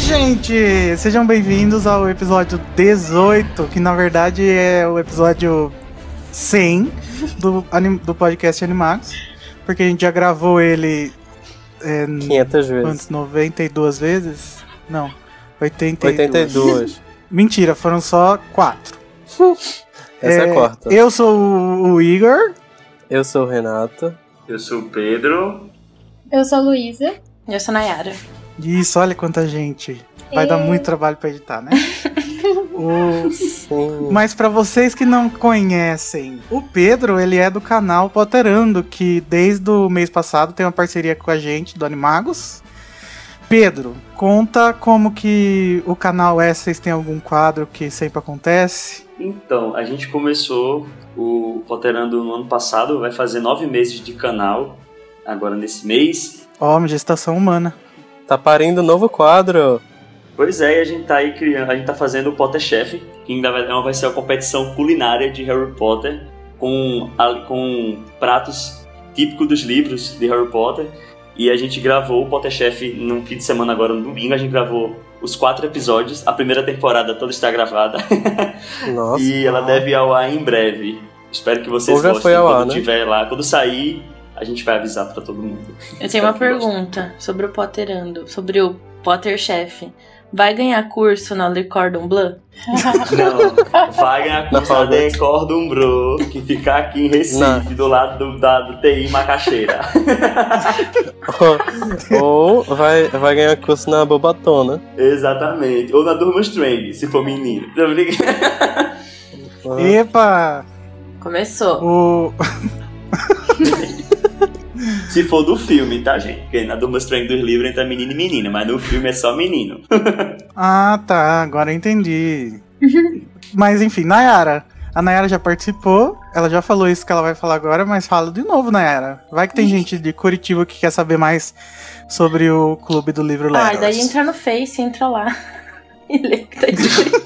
Gente! Sejam bem-vindos ao episódio 18, que na verdade é o episódio 100 do, do podcast Animagos, porque a gente já gravou ele é, 500 vezes. quantos? 92 vezes? Não, 82. 82. Mentira, foram só 4. Essa é, a quarta. Eu sou o, Igor. Eu sou o Renato. Eu sou o Pedro. Eu sou a Luísa. Eu sou Nayara. Isso, olha quanta gente. Vai dar É. muito trabalho pra editar, né? o... Mas pra vocês que não conhecem, o Pedro, ele é do canal Potterando, que desde o mês passado tem uma parceria com a gente, do Animagos. Pedro, conta como que o canal é, vocês têm algum quadro que sempre acontece? Então, a gente começou o Potterando no ano passado, vai fazer nove meses de canal, agora nesse mês. Ó, uma gestação humana. Tá parindo um novo quadro. Pois é, e a gente tá aí criando, a gente tá fazendo o Potter Chef, que ainda vai, vai ser a competição culinária de Harry Potter, com, com pratos típicos dos livros de Harry Potter. E a gente gravou o Potter Chef num fim de semana agora, no domingo, a gente gravou os quatro episódios, a primeira temporada toda está gravada. Nossa. E ela deve ir ao ar em breve. Espero que vocês Ou já gostem foi ao quando ar, né? tiver lá. Quando sair, a gente vai avisar pra todo mundo. Eu tenho uma Espero pergunta sobre o Potterando, sobre o Potter Chef. Vai ganhar curso na Le Cordon Bleu? Não, vai ganhar Na curso Palmeiras. The Cordon Bro, que fica aqui em Recife, Não. do lado do, da, do TI Macaxeira. Ou vai, vai ganhar curso na Bobatona. Exatamente. Ou na Durma Strange, se for menino. Epa! Começou. O... se for do filme, tá, gente? Porque na Durma Strange dos livros entra menino e menina, mas no filme é só menino. Ah, tá, agora eu entendi. mas enfim, Nayara. A Nayara já participou, ela já falou isso que ela vai falar agora, mas fala de novo, Nayara. Vai que tem gente de Curitiba que quer saber mais sobre o Clube do Livro Ah, Letters. e daí entra no Face, entra lá. E lê o que tá escrito.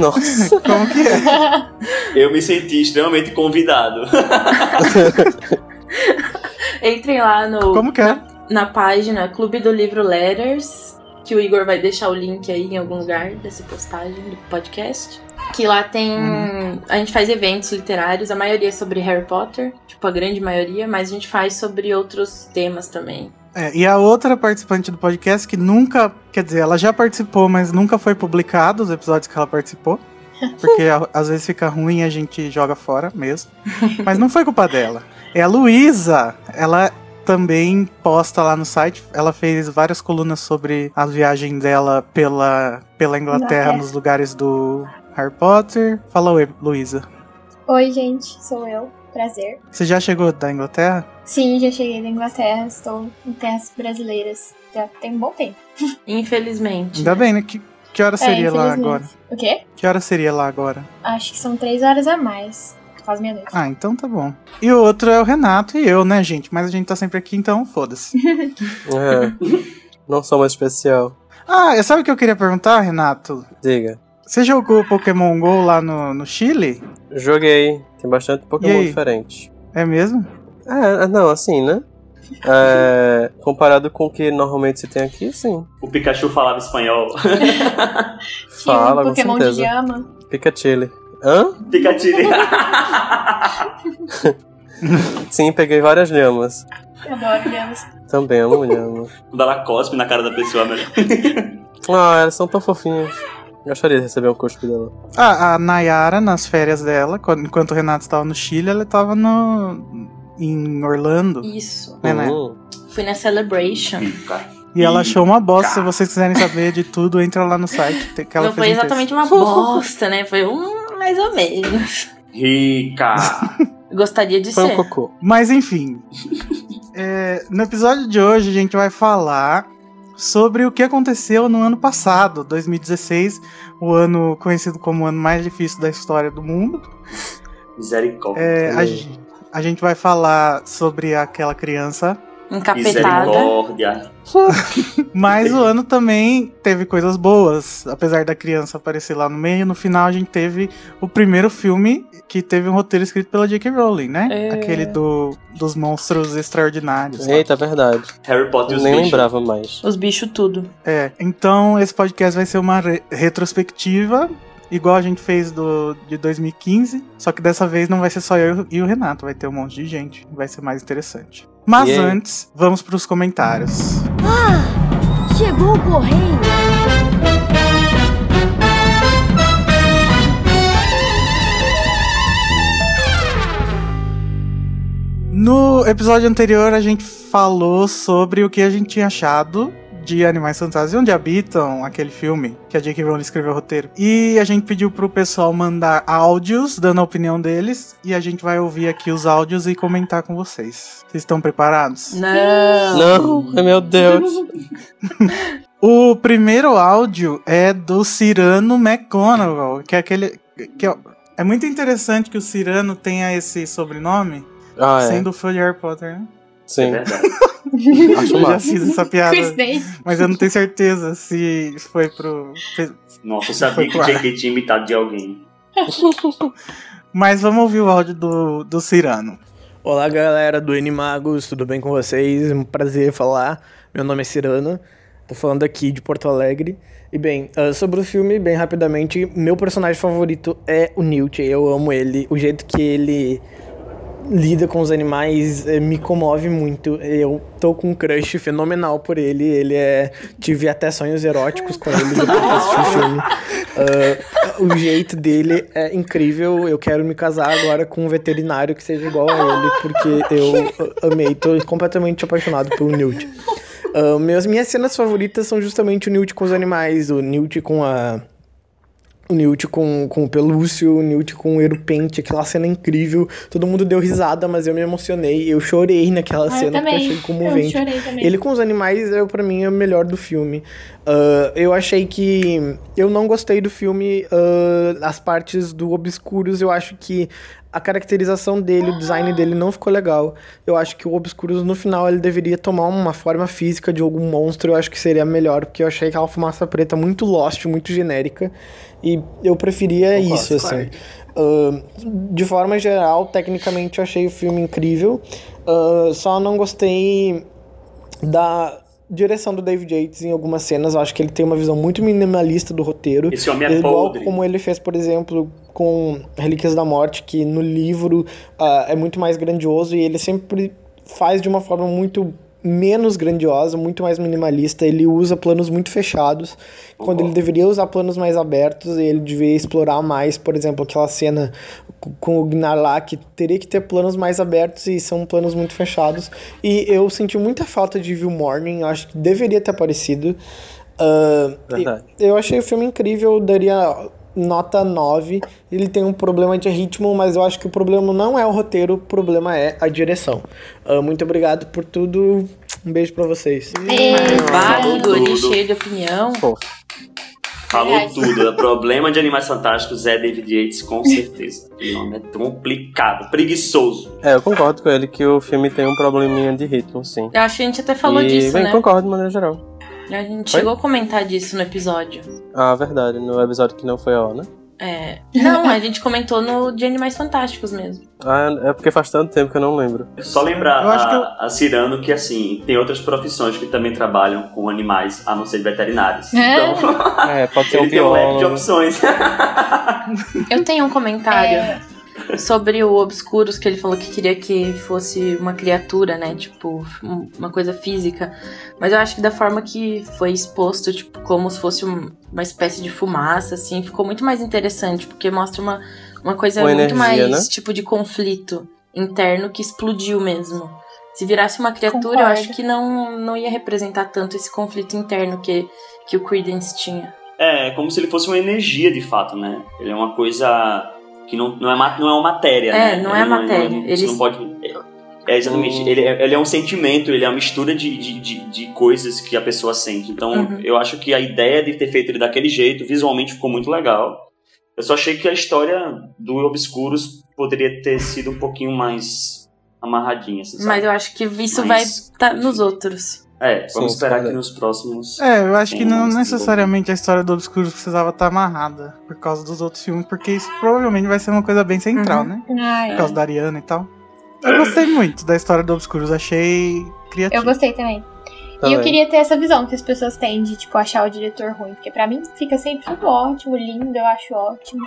Nossa. Como que é? Eu me senti extremamente convidado. Entrem lá no, Como que é? na página Clube do Livro Letters, que o Igor vai deixar o link aí em algum lugar dessa postagem do podcast. Que lá tem. Uhum. A gente faz eventos literários, a maioria é sobre Harry Potter, tipo a grande maioria, mas a gente faz sobre outros temas também. É, e a outra participante do podcast que nunca, quer dizer, ela já participou, mas nunca foi publicado os episódios que ela participou. Porque às vezes fica ruim e a gente joga fora mesmo. Mas não foi culpa dela. É a Luísa. Ela também posta lá no site. Ela fez várias colunas sobre a viagem dela pela, pela Inglaterra, nos lugares do Harry Potter. Fala oi, Luísa. Oi, gente, sou eu. Prazer. Você já chegou da Inglaterra? Sim, já cheguei da Inglaterra, estou em terras brasileiras. Já tem um bom tempo. Infelizmente. Ainda bem, né? Que, que hora seria lá infelizmente. agora? O quê? Que hora seria lá agora? Acho que são três horas a mais. Quase meia-noite. Ah, então tá bom. E o outro é o Renato e eu, né, gente? Mas a gente tá sempre aqui, então foda-se. É. Não sou mais especial. ah, sabe o que eu queria perguntar, Renato? Diga. Você jogou Pokémon GO lá no, no Chile? Joguei. Tem bastante Pokémon diferente. É mesmo? É, não, assim, né? É, comparado com o que normalmente se tem aqui, sim. O Pikachu falava espanhol. Fala, um com Pokémon de certeza. llama. Pikachu. Hã? Sim, peguei várias lhamas. Eu adoro llamas. Também amo lhama. Dá lá cospe na cara da pessoa, melhor. Ah, elas são tão fofinhas. Gostaria de receber um cuspe dela. Ah, a Nayara, nas férias dela, quando- enquanto o Renato estava no Chile, ela tava no, em Orlando. Isso. É, né? Hum. Fui na Celebration. E ela achou uma bosta. Se vocês quiserem saber de tudo, entra lá no site. Que ela Não fez foi um exatamente uma bosta, né? Foi um mais ou menos. Rica. Gostaria de Foi um ser. cocô. Mas enfim. É, no episódio de hoje a gente vai falar sobre o que aconteceu no ano passado, 2016, o ano conhecido como o ano mais difícil da história do mundo. Misericórdia. É, a, a a gente vai falar sobre aquela criança. Encapetada. Misericórdia. Mas o ano também teve coisas boas. Apesar da criança aparecer lá no meio, no final a gente teve o primeiro filme que teve um roteiro escrito pela J.K. Rowling, né? É. Aquele do, dos monstros extraordinários. Eita, é verdade. Harry Potter e Eu os nem bichos. lembrava mais. Os bichos tudo. É, então esse podcast vai ser uma re- retrospectiva, igual a gente fez do de 2015, só que dessa vez não vai ser só eu e o Renato, vai ter um monte de gente, vai ser mais interessante. Mas aí? antes, vamos pros comentários. Chegou o correio. No episódio anterior a gente falou sobre o que a gente tinha achado de Animais Fantásticos e Onde Habitam, aquele filme que a J.K. Rowling escreveu o roteiro. E a gente pediu pro pessoal mandar áudios dando a opinião deles e a gente vai ouvir aqui os áudios e comentar com vocês. Vocês estão preparados? Não. Não, ai, meu Deus. O primeiro áudio é do Cyrano McGonagall, que é aquele que é, é muito interessante que o Cyrano tenha esse sobrenome, Ah, é. sendo fã de Harry Potter, né? É Sim, verdade. acho Eu já fiz essa piada. Mas eu não tenho certeza se foi pro. Nossa, eu sabia que ar. J.K. tinha imitado de alguém. Mas vamos ouvir o áudio do, do Cirano. Olá galera do Animagos, tudo bem com vocês? É um prazer falar. Meu nome é Cirano, tô falando aqui de Porto Alegre. E bem, ah, sobre o filme, bem rapidamente, meu personagem favorito é o Newt. Eu amo ele, o jeito que ele lida com os animais eh, me comove muito. Eu tô com um crush fenomenal por ele. Ele é. Tive até sonhos eróticos com ele depois filme. Ah, o jeito dele é incrível. Eu quero me casar agora com um veterinário que seja igual a ele, porque eu amei. Tô completamente apaixonado pelo Newt. Ah, meus, minhas cenas favoritas são justamente o Newt com os animais, o Newt com a. O Newt com, com o pelúcio, o Newt com o erupente, aquela cena incrível. Todo mundo deu risada, mas eu me emocionei. Eu chorei naquela Ah, eu cena porque eu achei Eu comovente. chorei também. Ele com os animais, é, pra mim, é o melhor do filme. Ah, eu achei que. Eu não gostei do filme, ah, as partes do Obscuros. Eu acho que a caracterização dele, o design dele não ficou legal. Eu acho que o Obscuros, no final, ele deveria tomar uma forma física de algum monstro. Eu acho que seria melhor, porque eu achei aquela fumaça preta muito lost, muito genérica. E eu preferia isso, assim. Ah, de forma geral, tecnicamente, eu achei o filme incrível. Ah, só não gostei da direção do David Yates em algumas cenas. Eu acho que ele tem uma visão muito minimalista do roteiro. Esse homem é Igual podre. como ele fez, por exemplo, com Relíquias da Morte, que no livro ah, é muito mais grandioso e ele sempre faz de uma forma muito menos grandiosa, muito mais minimalista. Ele usa planos muito fechados, quando ele deveria usar planos mais abertos e ele deveria explorar mais, por exemplo, aquela cena co- com o Gnar lá, que teria que ter planos mais abertos e são planos muito fechados. E eu senti muita falta de View Morning, acho que deveria ter aparecido. Verdade. eu achei o filme incrível, daria nota 9. Ele tem um problema de ritmo, mas eu acho que o problema não é o roteiro, o problema é a direção. Ah, muito obrigado por tudo. Um beijo pra vocês. Bah, Falou o guri tudo. cheio de opinião. Falou Verdade. tudo. O problema de Animais Fantásticos é David Yates, com certeza. O nome é complicado, preguiçoso. É, eu concordo com ele que o filme tem um probleminha de ritmo, sim. Eu acho que a gente até falou e, disso, bem, né? concordo de maneira geral. A gente Oi? chegou a comentar disso no episódio. Ah, verdade, no episódio que não foi ao, né? É. Não, a gente comentou no de Animais Fantásticos mesmo. Ah, é porque faz tanto tempo que eu não lembro. Só lembrar Eu acho a, que eu- a Cirano que, assim, tem outras profissões que também trabalham com animais, a não ser veterinários. É. Então, É, pode ser um ele tem um leque de opções. Eu tenho um comentário É, sobre o Obscuros, que ele falou que queria que fosse uma criatura, né? Tipo, um- uma coisa física. Mas eu acho que da forma que foi exposto, tipo, como se fosse um- uma espécie de fumaça, assim, ficou muito mais interessante, porque mostra uma, uma coisa Uma muito energia, mais, né? tipo, de conflito interno que explodiu mesmo. Se virasse uma criatura, eu Concordo. acho que não, não ia representar tanto esse conflito interno que, que o Credence tinha. É, é como se ele fosse uma energia, de fato, né? Ele é uma coisa que não, não, é, não é uma matéria, É, né? não é Ele matéria. Você Eles- não pode... É, exatamente. Hum. Ele, é, ele é um sentimento, ele é uma mistura de, de, de, de coisas que a pessoa sente. Então, Uhum. eu acho que a ideia de ter feito ele daquele jeito, visualmente ficou muito legal. Eu só achei que a história do Obscuros poderia ter sido um pouquinho mais amarradinha, assim? Mas eu acho que isso Mas, vai estar nos outros. É, vamos esperar que nos próximos. É, eu acho que não necessariamente a história do Obscuro precisava estar amarrada por causa dos outros filmes, porque isso provavelmente vai ser uma coisa bem central, Uhum. né? Ah, Por é. causa da Ariana e tal. Eu gostei muito da história do Obscuros, achei criativo. Eu gostei também. E eu queria ter essa visão que as pessoas têm de, tipo, achar o diretor ruim. Porque pra mim fica sempre tudo ótimo, lindo, eu acho ótimo.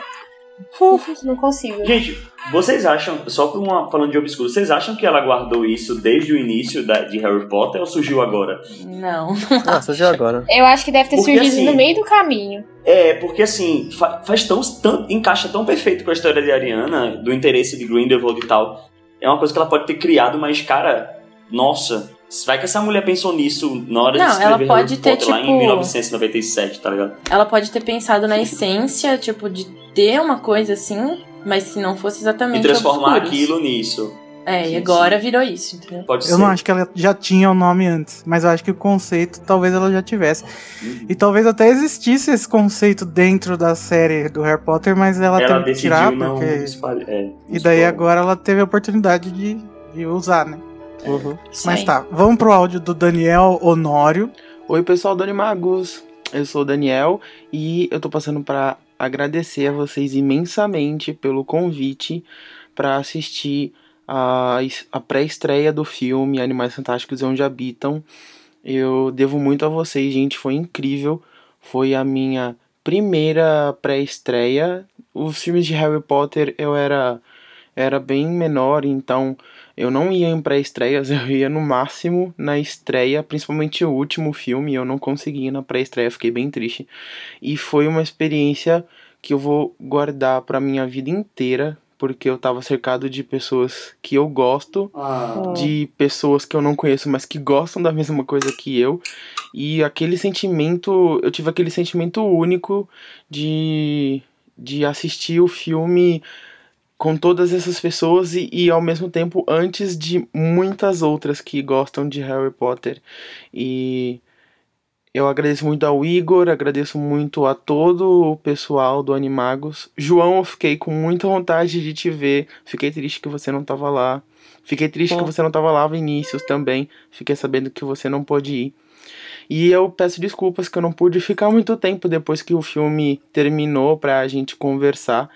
Não consigo. Gente, vocês acham, só por uma, falando de Obscuro, vocês acham que ela guardou isso desde o início da, de Harry Potter ou surgiu agora? Não. Ah, surgiu agora. Eu acho que deve ter Porque, surgido assim, no meio do caminho. É, porque assim, fa- faz tão, tão. encaixa tão perfeito com a história de Ariana, do interesse de Grindelwald e tal. É uma coisa que ela pode ter criado, mas, cara, nossa, vai que essa mulher pensou nisso na hora Não, de escrever ela pode Harry ter, Potter lá tipo- em 1997, tá ligado? Ela pode ter pensado na essência, tipo, de ter uma coisa assim, mas que não fosse E exatamente transformar obscuros. aquilo nisso. É, Sim, e agora virou isso, entendeu? Pode ser. Eu não acho que ela já tinha o nome antes, mas eu acho que o conceito talvez ela já tivesse. Uhum. E talvez até existisse esse conceito dentro da série do Harry Potter, mas ela, Ela teve que tirar, não porque. espalhar. É, E daí agora ela teve a oportunidade de, de usar, né? Uhum. Mas tá, vamos pro áudio do Daniel Honório. Oi, pessoal do Animagos. Eu sou o Daniel e eu tô passando para agradecer a vocês imensamente pelo convite para assistir a, a pré-estreia do filme Animais Fantásticos e Onde Habitam. Eu devo muito a vocês, gente, foi incrível. Foi a minha primeira pré-estreia. Os filmes de Harry Potter eu era era bem menor, então eu não ia em pré-estreias, eu ia no máximo na estreia, principalmente o último filme, eu não consegui ir na pré-estreia, fiquei bem triste. E foi uma experiência que eu vou guardar pra minha vida inteira, porque eu tava cercado de pessoas que eu gosto, Ah, de pessoas que eu não conheço, mas que gostam da mesma coisa que eu. E aquele sentimento, eu tive aquele sentimento único de, de assistir o filme com todas essas pessoas e, e ao mesmo tempo antes de muitas outras que gostam de Harry Potter. E eu agradeço muito ao Igor, agradeço muito a todo o pessoal do Animagos. João, eu fiquei com muita vontade de te ver. Fiquei triste que você não tava lá. Fiquei triste que você não tava lá, Vinícius, também. Fiquei sabendo que você não pôde ir. E eu peço desculpas que eu não pude ficar muito tempo depois que o filme terminou pra gente conversar,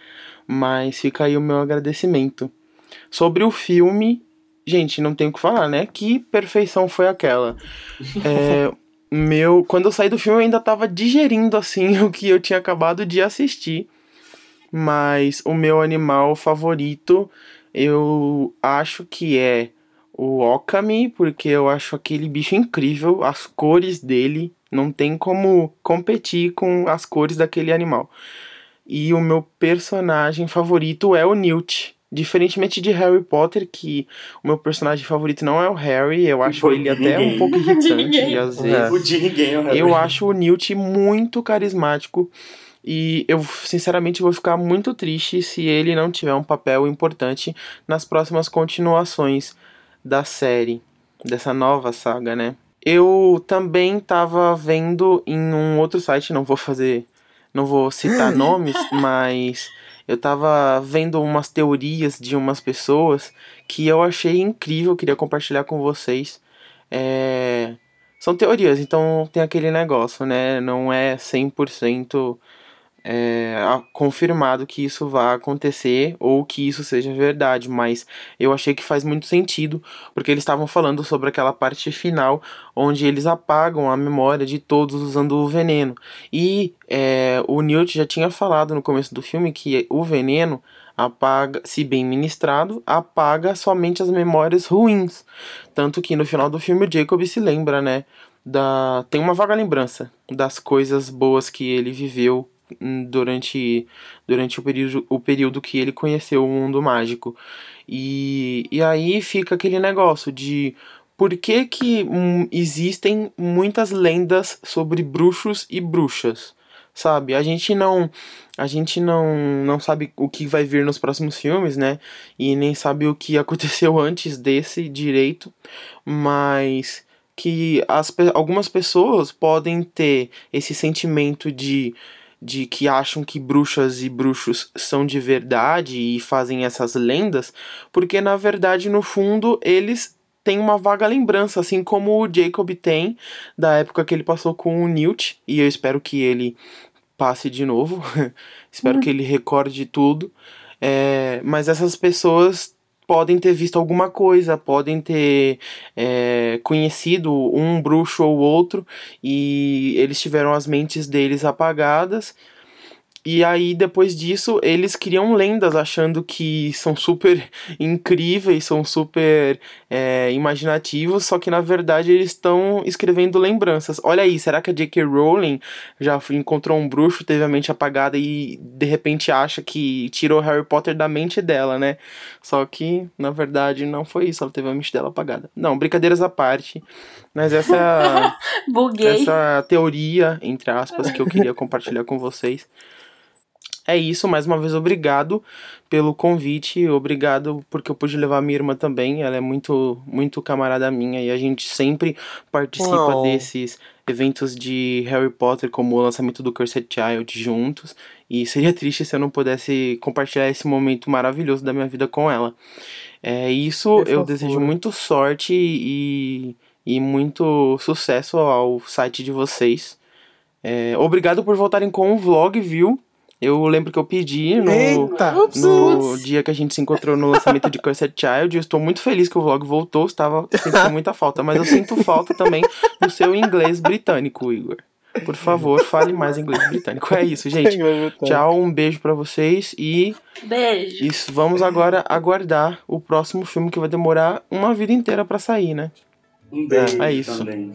mas fica aí o meu agradecimento. Sobre o filme, gente, não tem o que falar, né? Que perfeição foi aquela. É, meu, quando eu saí do filme eu ainda tava digerindo assim o que eu tinha acabado de assistir. Mas o meu animal favorito, eu acho que é o Okami, porque eu acho aquele bicho incrível, as cores dele, não tem como competir com as cores daquele animal. E o meu personagem favorito é o Newt. Diferentemente de Harry Potter, que o meu personagem favorito não é o Harry, eu acho Foi ele de até ninguém. um pouco De irritante ninguém. às vezes. O de ninguém é o Harry. Eu acho o Newt muito carismático e eu sinceramente vou ficar muito triste se ele não tiver um papel importante nas próximas continuações da série, dessa nova saga, né? Eu também tava vendo em um outro site, não vou fazer, não vou citar nomes, mas eu tava vendo umas teorias de umas pessoas que eu achei incrível, queria compartilhar com vocês. É, são teorias, então tem aquele negócio, né? Não é 100% é, confirmado que isso vá acontecer ou que isso seja verdade, mas eu achei que faz muito sentido, porque eles estavam falando sobre aquela parte final onde eles apagam a memória de todos usando o veneno. E é, o Newt já tinha falado no começo do filme que o veneno apaga, se bem ministrado, apaga somente as memórias ruins. Tanto que no final do filme o Jacob se lembra, né? Da, tem uma vaga lembrança das coisas boas que ele viveu durante, durante o, período, o período que ele conheceu o mundo mágico. E, e aí fica aquele negócio de por que, que hum, existem muitas lendas sobre bruxos e bruxas, sabe? A gente não a gente não não sabe o que vai vir nos próximos filmes, né? E nem sabe o que aconteceu antes desse direito, mas que as, algumas pessoas podem ter esse sentimento de de que acham que bruxas e bruxos são de verdade e fazem essas lendas, porque na verdade, no fundo, eles têm uma vaga lembrança, assim como o Jacob tem da época que ele passou com o Newt, e eu espero que ele passe de novo, espero que ele recorde tudo. É, mas essas pessoas podem ter visto alguma coisa, podem ter é, conhecido um bruxo ou outro e eles tiveram as mentes deles apagadas. E aí, depois disso, eles criam lendas achando que são super incríveis, são super é, imaginativos, só que na verdade eles estão escrevendo lembranças. Olha aí, será que a J.K. Rowling já encontrou um bruxo, teve a mente apagada e de repente acha que tirou Harry Potter da mente dela, né? Só que na verdade não foi isso, ela teve a mente dela apagada. Não, brincadeiras à parte, mas essa essa teoria, entre aspas, que eu queria compartilhar com vocês. É isso, mais uma vez obrigado pelo convite, obrigado porque eu pude levar minha irmã também, ela é muito muito camarada minha e a gente sempre participa Oh. desses eventos de Harry Potter, como o lançamento do Cursed Child juntos, e seria triste se eu não pudesse compartilhar esse momento maravilhoso da minha vida com ela. É isso, eu desejo muito sorte e, e muito sucesso ao site de vocês. É, obrigado por voltarem com o vlog, viu? Eu lembro que eu pedi no, Eita! no dia que a gente se encontrou no lançamento de Cursed Child. Eu estou muito feliz que o vlog voltou, estava sentindo muita falta, mas eu sinto falta também do seu inglês britânico, Igor. Por favor, fale mais inglês britânico. É isso, gente. Tchau, um beijo pra vocês e Beijo. isso, vamos agora aguardar o próximo filme que vai demorar uma vida inteira pra sair, né? Um beijo É isso. também.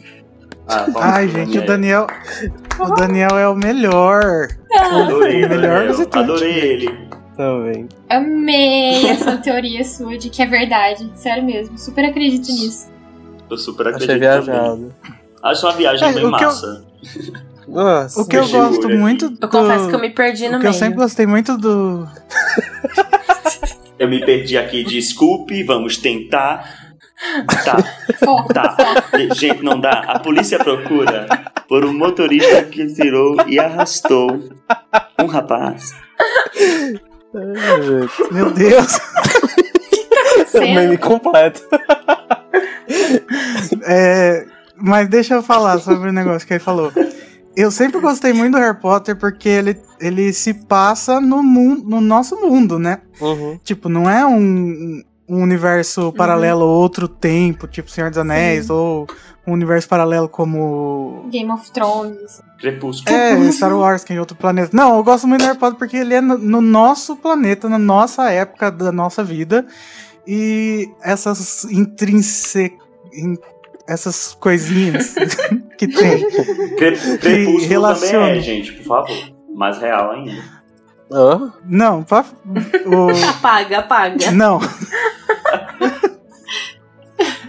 Ah, vamos Ai, gente, o Daniel. O Daniel é o melhor. Adorei, o melhor Daniel. visitante. Adorei ele. Também. Amei essa teoria sua de que é verdade. Sério mesmo. Super acredito nisso. Eu super Achei acredito também. viajado. Acho uma viagem É, bem que eu- massa. Nossa. O que eu gosto muito do... Eu confesso que eu me perdi no O que eu meio. sempre gostei muito do... Eu me perdi aqui, desculpe, vamos tentar. Tá, Foco, tá. Gente, não dá. A polícia procura por um motorista que tirou e arrastou um rapaz. Ai. Meu Deus. É o meme completo. É, mas deixa eu falar sobre o negócio que ele falou. Eu sempre gostei muito do Harry Potter porque ele, ele se passa no, mundo, no nosso mundo, né? Uhum. Tipo, não é um, um universo paralelo ou outro tempo, tipo Senhor dos Anéis, ou um universo paralelo como. Game of Thrones. Crepúsculo. É, Star Wars, que é em outro planeta. Não, eu gosto muito do Harry Potter porque ele é no, no nosso planeta, na nossa época da nossa vida. E essas intrínse... in- essas coisinhas que tem. Cre- Crepúsculo relaciona. também é, gente, por favor. Mais real ainda. Hã? Não, pa- o- Apaga, apaga. não.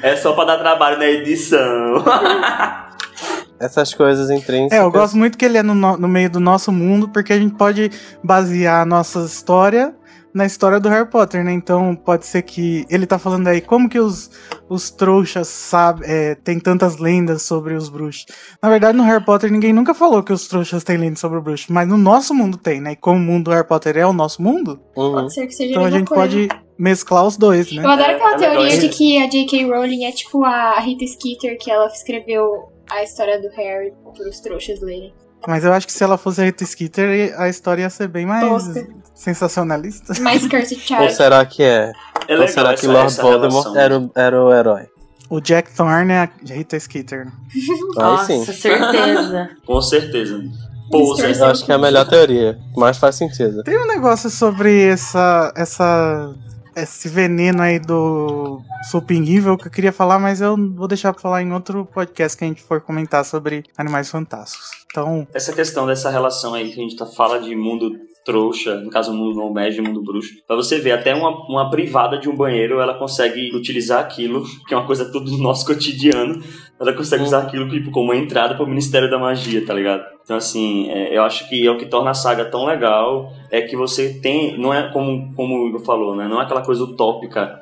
É só pra dar trabalho na edição. Essas coisas intrínsecas. É, eu gosto muito que ele é no, no- meio do nosso mundo, porque a gente pode basear a nossa história na história do Harry Potter, né? Então pode ser que ele tá falando aí como que os, os trouxas sabem, é, tem tantas lendas sobre os bruxos. Na verdade, no Harry Potter ninguém nunca falou que os trouxas têm lendas sobre o bruxo, mas no nosso mundo tem, né? E como o mundo do Harry Potter é o nosso mundo, Uhum. Pode ser que seja então a gente coisa. pode mesclar os dois, Eu né? adoro É, aquela é legal teoria de isso. que a J.K. Rowling é tipo a Rita Skeeter, que ela escreveu a história do Harry pros trouxas lerem. Mas eu acho que se ela fosse a Rita Skeeter, a história ia ser bem mais sensacionalista. Mais Cursed Ou Child. será que é? É Ou será que essa- Lord essa Voldemort era o, era o herói? O Jack Thorne é a Rita Skeeter. né? Nossa, sim. certeza. Com certeza. Poser. Eu acho que é a melhor teoria. Mas faz sentido. Tem um negócio sobre essa, essa, esse veneno aí do Soaping Evil que eu queria falar, mas eu vou deixar pra falar em outro podcast que a gente for comentar sobre Animais Fantásticos. Então, Essa questão dessa relação aí que a gente tá, fala de mundo trouxa, no caso mundo no médio, mundo bruxo, pra você ver, até uma, uma privada de um banheiro, ela consegue utilizar aquilo, que é uma coisa tudo do nosso cotidiano, ela consegue Hum. usar aquilo tipo, como uma entrada pro Ministério da Magia, tá ligado? Então, assim, é, eu acho que é o que torna a saga tão legal, é que você tem, não é como, como o Igor falou, né, não é aquela coisa utópica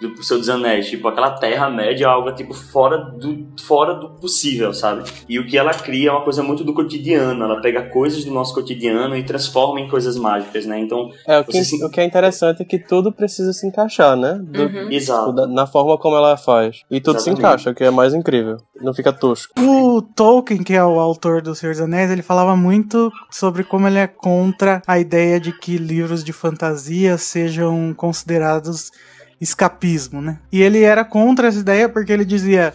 do Senhor dos Anéis. Tipo, aquela Terra-média é algo, tipo, fora do, fora do possível, sabe? E o que ela cria é uma coisa muito do cotidiano. Ela pega coisas do nosso cotidiano e transforma em coisas mágicas, né? Então, É, o que, se- o que é interessante é que tudo precisa se encaixar, né? Do- Uhum. exato. da- na forma como ela faz. E tudo se Exatamente. encaixa, o que é mais incrível. Não fica tosco. O Tolkien, que é o autor do Senhor dos Anéis, ele falava muito sobre como ele é contra a ideia de que livros de fantasia sejam considerados escapismo, né? E ele era contra essa ideia porque ele dizia: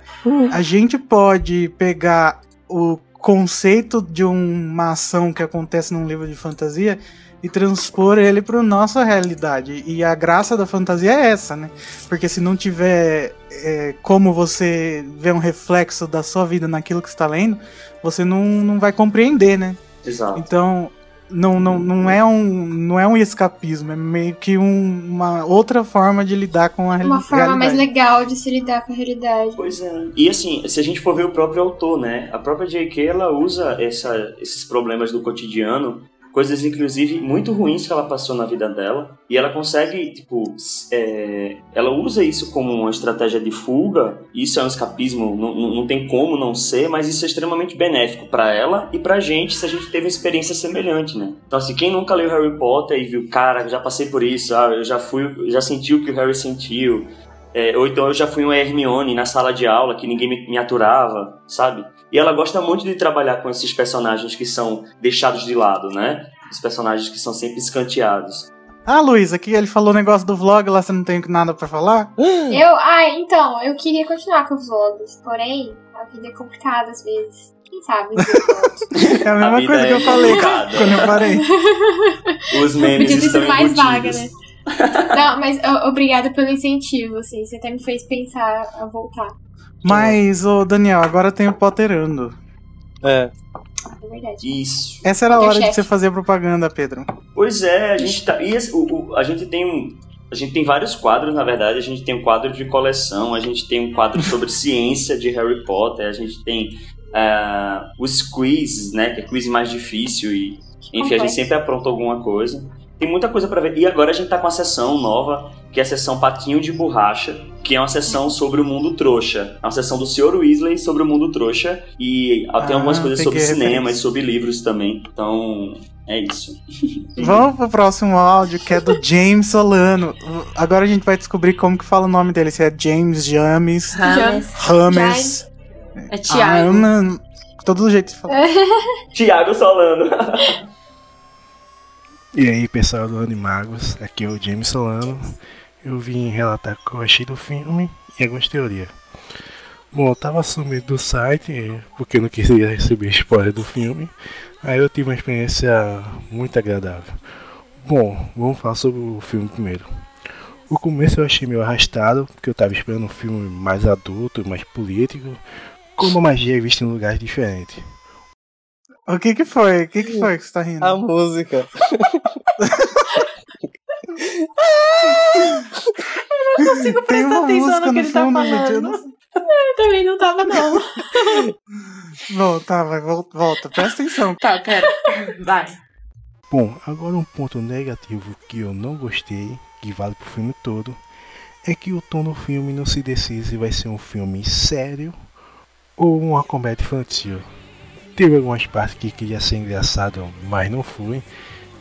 a gente pode pegar o conceito de uma ação que acontece num livro de fantasia e transpor ele para nossa realidade. E a graça da fantasia é essa, né? Porque se não tiver é, como você ver um reflexo da sua vida naquilo que está lendo, você não, não vai compreender, né? Exato. Então, não, não, não, é um, não é um escapismo, é meio que um- uma outra forma de lidar com a reali- Uma forma mais realidade. legal de se lidar com a realidade. Pois é. E assim, se a gente for ver o próprio autor, né? A própria J.K. ela usa essa, esses problemas do cotidiano, coisas inclusive muito ruins que ela passou na vida dela, e ela consegue, tipo, é, ela usa isso como uma estratégia de fuga. Isso é um escapismo, não, não tem como não ser, mas isso é extremamente benéfico pra ela e pra gente se a gente teve uma experiência semelhante, né? Então, assim, quem nunca leu Harry Potter e viu, cara, já passei por isso, ah, eu já fui, já senti o que o Harry sentiu. É, ou então eu já fui uma Hermione na sala de aula que ninguém me, me aturava, sabe? E ela gosta muito de trabalhar com esses personagens que são deixados de lado, né? Os personagens que são sempre escanteados. Ah, Luiz, aqui ele falou o negócio do vlog, lá você não tem nada pra falar? Eu, ah, então, eu queria continuar com os vlogs, porém, a vida é complicada às vezes. Quem sabe? eu. É a mesma vida coisa que é eu falei complicada. quando eu parei. Os memes Podia ter estão sido mais vaga, né? Não, mas obrigada pelo incentivo, assim. Você até me fez pensar a voltar. Mas, ô Daniel, agora tem o Potterando. É. É verdade. Isso. Essa era a hora de você fazer propaganda, Pedro. Pois é, a gente tá. E esse- o, o- a gente tem um. A gente tem vários quadros, na verdade. A gente tem um quadro de coleção, a gente tem um quadro sobre ciência de Harry Potter, a gente tem ah, os quizzes, né? Que é quiz mais difícil e. Enfim, a gente sempre apronta alguma coisa. Tem muita coisa pra ver. E agora a gente tá com a sessão nova, que é a sessão Patinho de Borracha, que é uma sessão sobre o mundo trouxa. É uma sessão do Sr. Weasley sobre o mundo trouxa. E ah, tem Ah, algumas coisas sobre cinema e sobre livros também. Então, é isso. Vamos pro próximo áudio, que é do James Solano. Agora a gente vai descobrir como que fala o nome dele, se é James James, Rames. Rames. É Thiago. Ah, mano, todo jeito de falar. Tiago Solano. E aí pessoal do Animagos, aqui é o James Solano. Eu vim relatar o que eu achei do filme e algumas teorias. Bom, eu tava sumido do site porque eu não queria receber spoiler do filme. Aí eu tive uma experiência muito agradável. Bom, vamos falar sobre o filme primeiro. O começo eu achei meio arrastado, porque eu tava esperando um filme mais adulto, mais político, com uma magia vista em lugares diferentes. O que que foi? O que que foi que você tá rindo? A música. não consigo prestar atenção no que ele tá fundo, gente, eu falando. não- Eu também não tava, não. Bom, tá, vai, volta, volta. Presta atenção. Tá, pera. Vai. Bom, agora um ponto negativo que eu não gostei, que vale pro filme todo, é que o tom do filme não se decide se vai ser um filme sério ou uma comédia infantil. Teve algumas partes que queria ser engraçado, mas não foi.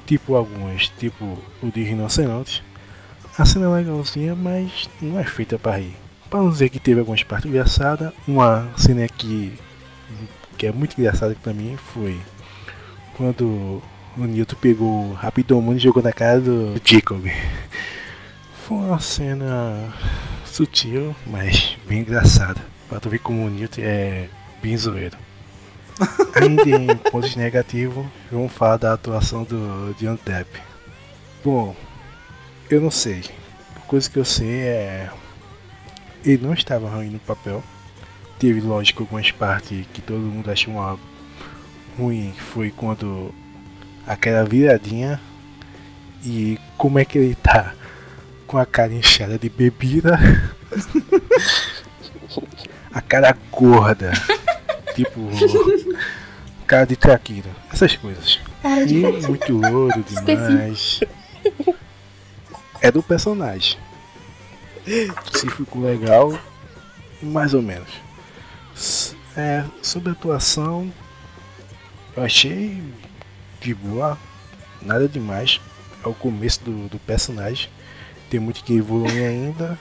Tipo algumas, tipo o de Rinoceronte. A cena é legalzinha, mas não é feita para rir. Para não dizer que teve algumas partes engraçadas, uma cena que, que é muito engraçada pra mim foi quando o Newton pegou o Rapidomune e jogou na cara do Jacob. Foi uma cena sutil, mas bem engraçada. Pra tu ver como o Newton é bem zoeiro. Ainda em pontos negativos, vamos falar da atuação do John Depp. Bom, eu não sei. A coisa que eu sei é. Ele não estava ruim no papel. Teve, lógico, algumas partes que todo mundo achou uma ruim. Foi quando aquela viradinha e como é que ele tá com a cara inchada de bebida, a cara gorda, tipo cara de traquina, essas coisas. E muito louro demais. É do personagem. Se ficou legal, mais ou menos. É, sobre a atuação, eu achei de boa, nada demais. É o começo do, do personagem, tem muito que evoluir ainda.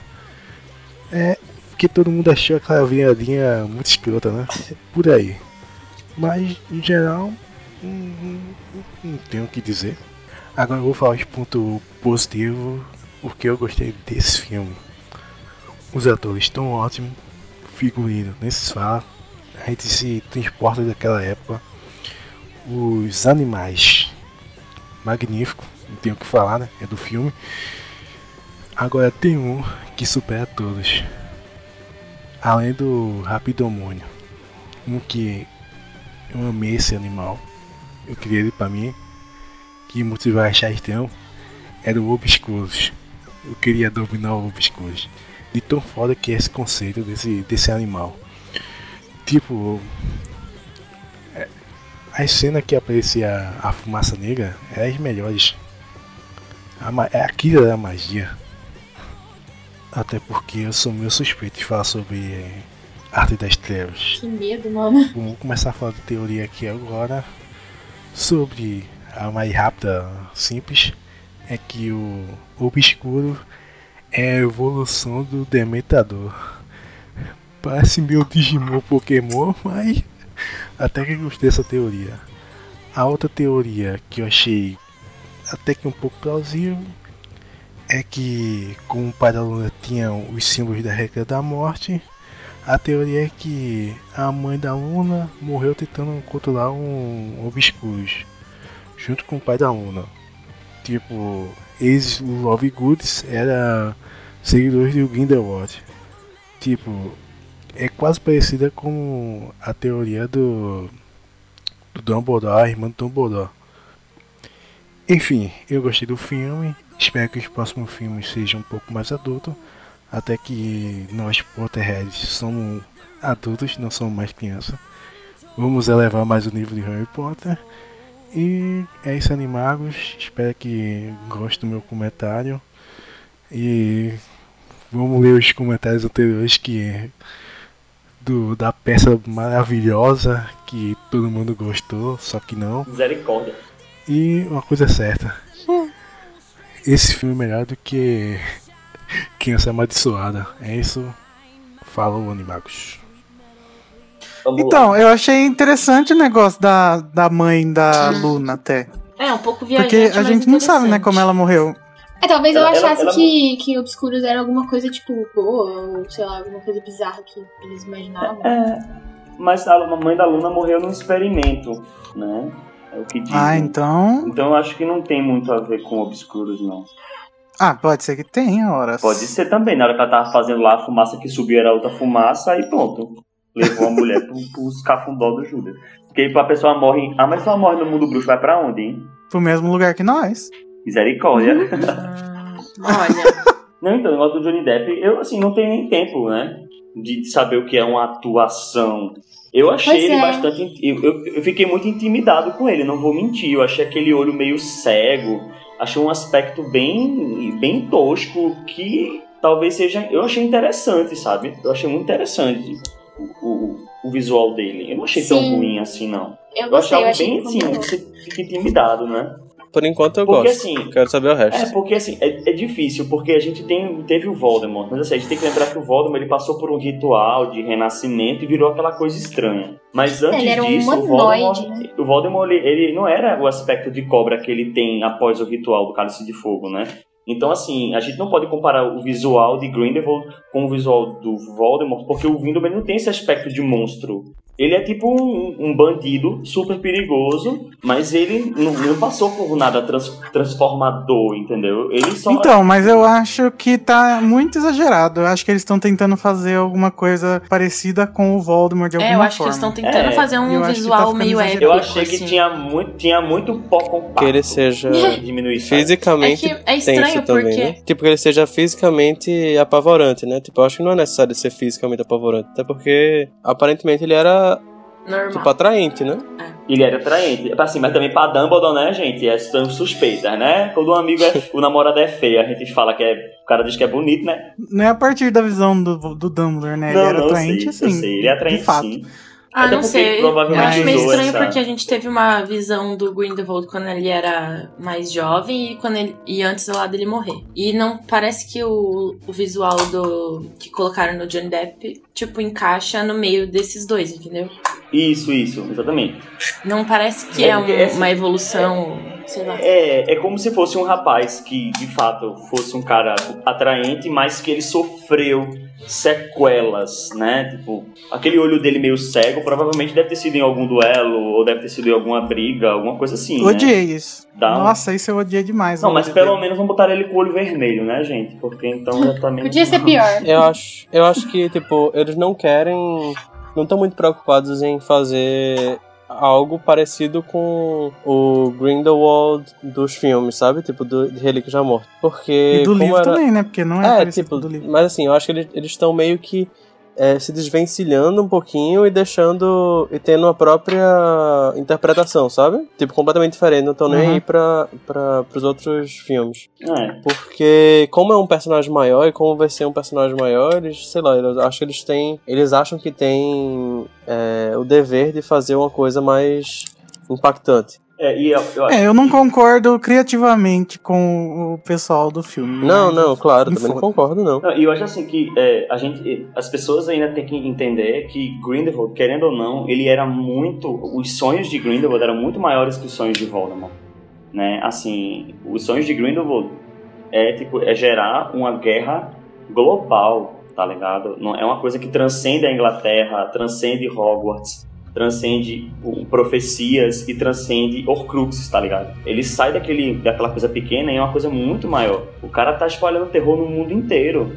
É, porque todo mundo achou aquela viadinha muito escrota, né? Por aí. Mas, em geral, hum, não tenho o que dizer. Agora eu vou falar os pontos positivos, porque eu gostei desse filme. Os atores estão ótimos, o figurino nem se fala, a gente se transporta daquela época. Os animais, magnífico, não tenho o que falar, né? É do filme. Agora tem um que supera todos. Além do Rapidomônio. Um que eu amei esse animal. Eu queria ele pra mim. Que muitos vão achar estranho. Era o Obscuros. Eu queria dominar o Obscuros. De tão foda que é esse conceito desse, desse animal. Tipo. é, As cenas que aparecia a fumaça negra eram as melhores. A aquilo era magia. Até porque eu sou meio suspeito de falar sobre arte das trevas. Que medo, mano. Vamos começar a falar de teoria aqui agora. Sobre a mais rápida, simples, é que o obscuro é a evolução do Dementador. Parece meu Digimon Pokémon, mas até que gostei dessa teoria. A outra teoria que eu achei até que um pouco plausível é que como o pai da Luna tinha os símbolos da regra da morte, a teoria é que a mãe da Luna morreu tentando controlar um Obscurus, junto com o pai da Luna. Tipo, eles, Love Goods, era seguidores do Grindelwald. Tipo, é quase parecida com a teoria do, do Dumbledore, a irmã do Dumbledore. Enfim, eu gostei do filme. Espero que os próximos filmes sejam um pouco mais adultos. Até que nós Potterheads somos adultos, não somos mais crianças. Vamos elevar mais o nível de Harry Potter. E é isso, animagos. Espero que gostem do meu comentário. E vamos ler os comentários anteriores que do, da peça maravilhosa que todo mundo gostou, só que não. Misericórdia. E uma coisa é certa. Esse filme é melhor do que Criança Amaldiçoada. É isso. Falou, animagos. Então, eu achei interessante o negócio da, da mãe da Luna até. É, um pouco viajante, Porque a gente não sabe, né, como ela morreu. É, talvez eu Ela- ela- achasse ela- que, que Obscuros era alguma coisa, tipo, boa, ou sei lá, alguma coisa bizarra que eles imaginavam. É, mas a mãe da Luna morreu num experimento, né? É o que dizem. Ah, então. Então eu acho que não tem muito a ver com Obscuros, não. Ah, pode ser que tenha horas. Pode ser também. Na hora que ela tava fazendo lá, a fumaça que subiu era outra fumaça, aí pronto. Levou a mulher pro, pros cafundó do Judas. Porque aí a pessoa morre. Ah, mas se ela morre no mundo bruxo, vai pra onde, hein? Pro mesmo lugar que nós. Misericórdia. Olha, Não, então, o negócio do Johnny Depp, eu assim, não tenho nem tempo, né? De saber o que é uma atuação. Eu achei Pois ele é. bastante. Eu, eu, eu fiquei muito intimidado com ele, não vou mentir. Eu achei aquele olho meio cego. Achei um aspecto bem, bem tosco que talvez seja. Eu achei interessante, sabe? Eu achei muito interessante o, o, o visual dele. Eu não achei tão Sim. ruim assim, não. Eu Eu achei bem assim, você fica intimidado, né? Por enquanto eu Porque, gosto. assim, Quero saber o resto. É, porque assim, é, é difícil, porque a gente tem, teve o Voldemort, mas assim, a gente tem que lembrar que o Voldemort ele passou por um ritual de renascimento e virou aquela coisa estranha. Mas antes Ele era um disso, o Voldemort, né? o Voldemort ele, ele não era o aspecto de cobra que ele tem após o ritual do Cálice de Fogo, né? Então, assim, a gente não pode comparar o visual de Grindelwald com o visual do Voldemort, porque o Grindelwald não tem esse aspecto de monstro. Ele é tipo um, um bandido super perigoso, mas ele não, não passou por nada trans- transformador, entendeu? Ele só. Então, mas eu acho que tá muito exagerado. Eu acho que eles estão tentando fazer alguma coisa parecida com o Voldemort de é, alguma eu acho forma. que eles estão tentando É, fazer eu um acho que tá visual ficando meio exagerado. épico. Eu achei que assim. tinha muito, tinha muito pó compacto. Que ele seja diminuir sabe? fisicamente É que é estranho tenso também, porque- né? Tipo, que ele seja fisicamente apavorante, né? Tipo, eu acho que não é necessário ser fisicamente apavorante. Até porque, aparentemente, ele era Normal. Tipo, atraente, né? Ele era atraente. Assim, mas também pra Dumbledore, né, gente? É, são suspeitas, né? Quando um amigo é. o namorado é feio, a gente fala que é. O cara diz que é bonito, né? Não é a partir da visão do, do Dumbledore, né? Não, ele era não, atraente, sei, assim. eu sei, ele é atraente, de fato. sim. Ah, Até não sei. Eu acho meio estranho essa- porque a gente teve uma visão do Grindelwald quando ele era mais jovem e quando ele e antes lá dele morrer. E não parece que o, o visual do que colocaram no Johnny Depp tipo encaixa no meio desses dois, entendeu? Isso, isso, exatamente. Não parece que É, é, um- essa- uma evolução, sei lá. É, é como se fosse um rapaz que, de fato, fosse um cara atraente, mas que ele sofreu sequelas, né? Tipo, aquele olho dele meio cego provavelmente deve ter sido em algum duelo, ou deve ter sido em alguma briga, alguma coisa assim, né? Odiei isso. Dá um- Nossa, isso eu odiei demais. Não, mas pelo dele. menos vamos botar ele com o olho vermelho, né, gente? Porque então já tá meio... Podia ser pior. Eu acho, eu acho que, tipo, eles não querem. Não estão muito preocupados em fazer algo parecido com o Grindelwald dos filmes, sabe? Tipo, do, de Relíquias da Morte. Porque. E do livro era... também, né? Porque não é, É, parecido tipo, do livro. mas assim, eu acho que eles estão meio que é, se desvencilhando um pouquinho e deixando. e tendo a própria interpretação, sabe? Tipo, completamente diferente, não estão nem Uhum. aí pra, pra, pros outros filmes. É. Porque, como é um personagem maior e como vai ser um personagem maior, eles, sei lá, eu acho que eles têm. Eles acham que têm é, o dever de fazer uma coisa mais impactante. É, e eu, eu acho É, eu não concordo criativamente com o pessoal do filme. Não, mas não, claro, também não foda. concordo, não. Não, e eu acho assim que é, a gente, as pessoas ainda têm que entender que Grindelwald, querendo ou não, ele era muito, os sonhos de Grindelwald eram muito maiores que os sonhos de Voldemort, né? Assim, os sonhos de Grindelwald é tipo é gerar uma guerra global, tá ligado? Não é uma coisa que transcende a Inglaterra, transcende Hogwarts, transcende o- profecias e transcende Horcruxes, tá ligado? Ele sai daquele, daquela coisa pequena e é uma coisa muito maior. O cara tá espalhando terror no mundo inteiro.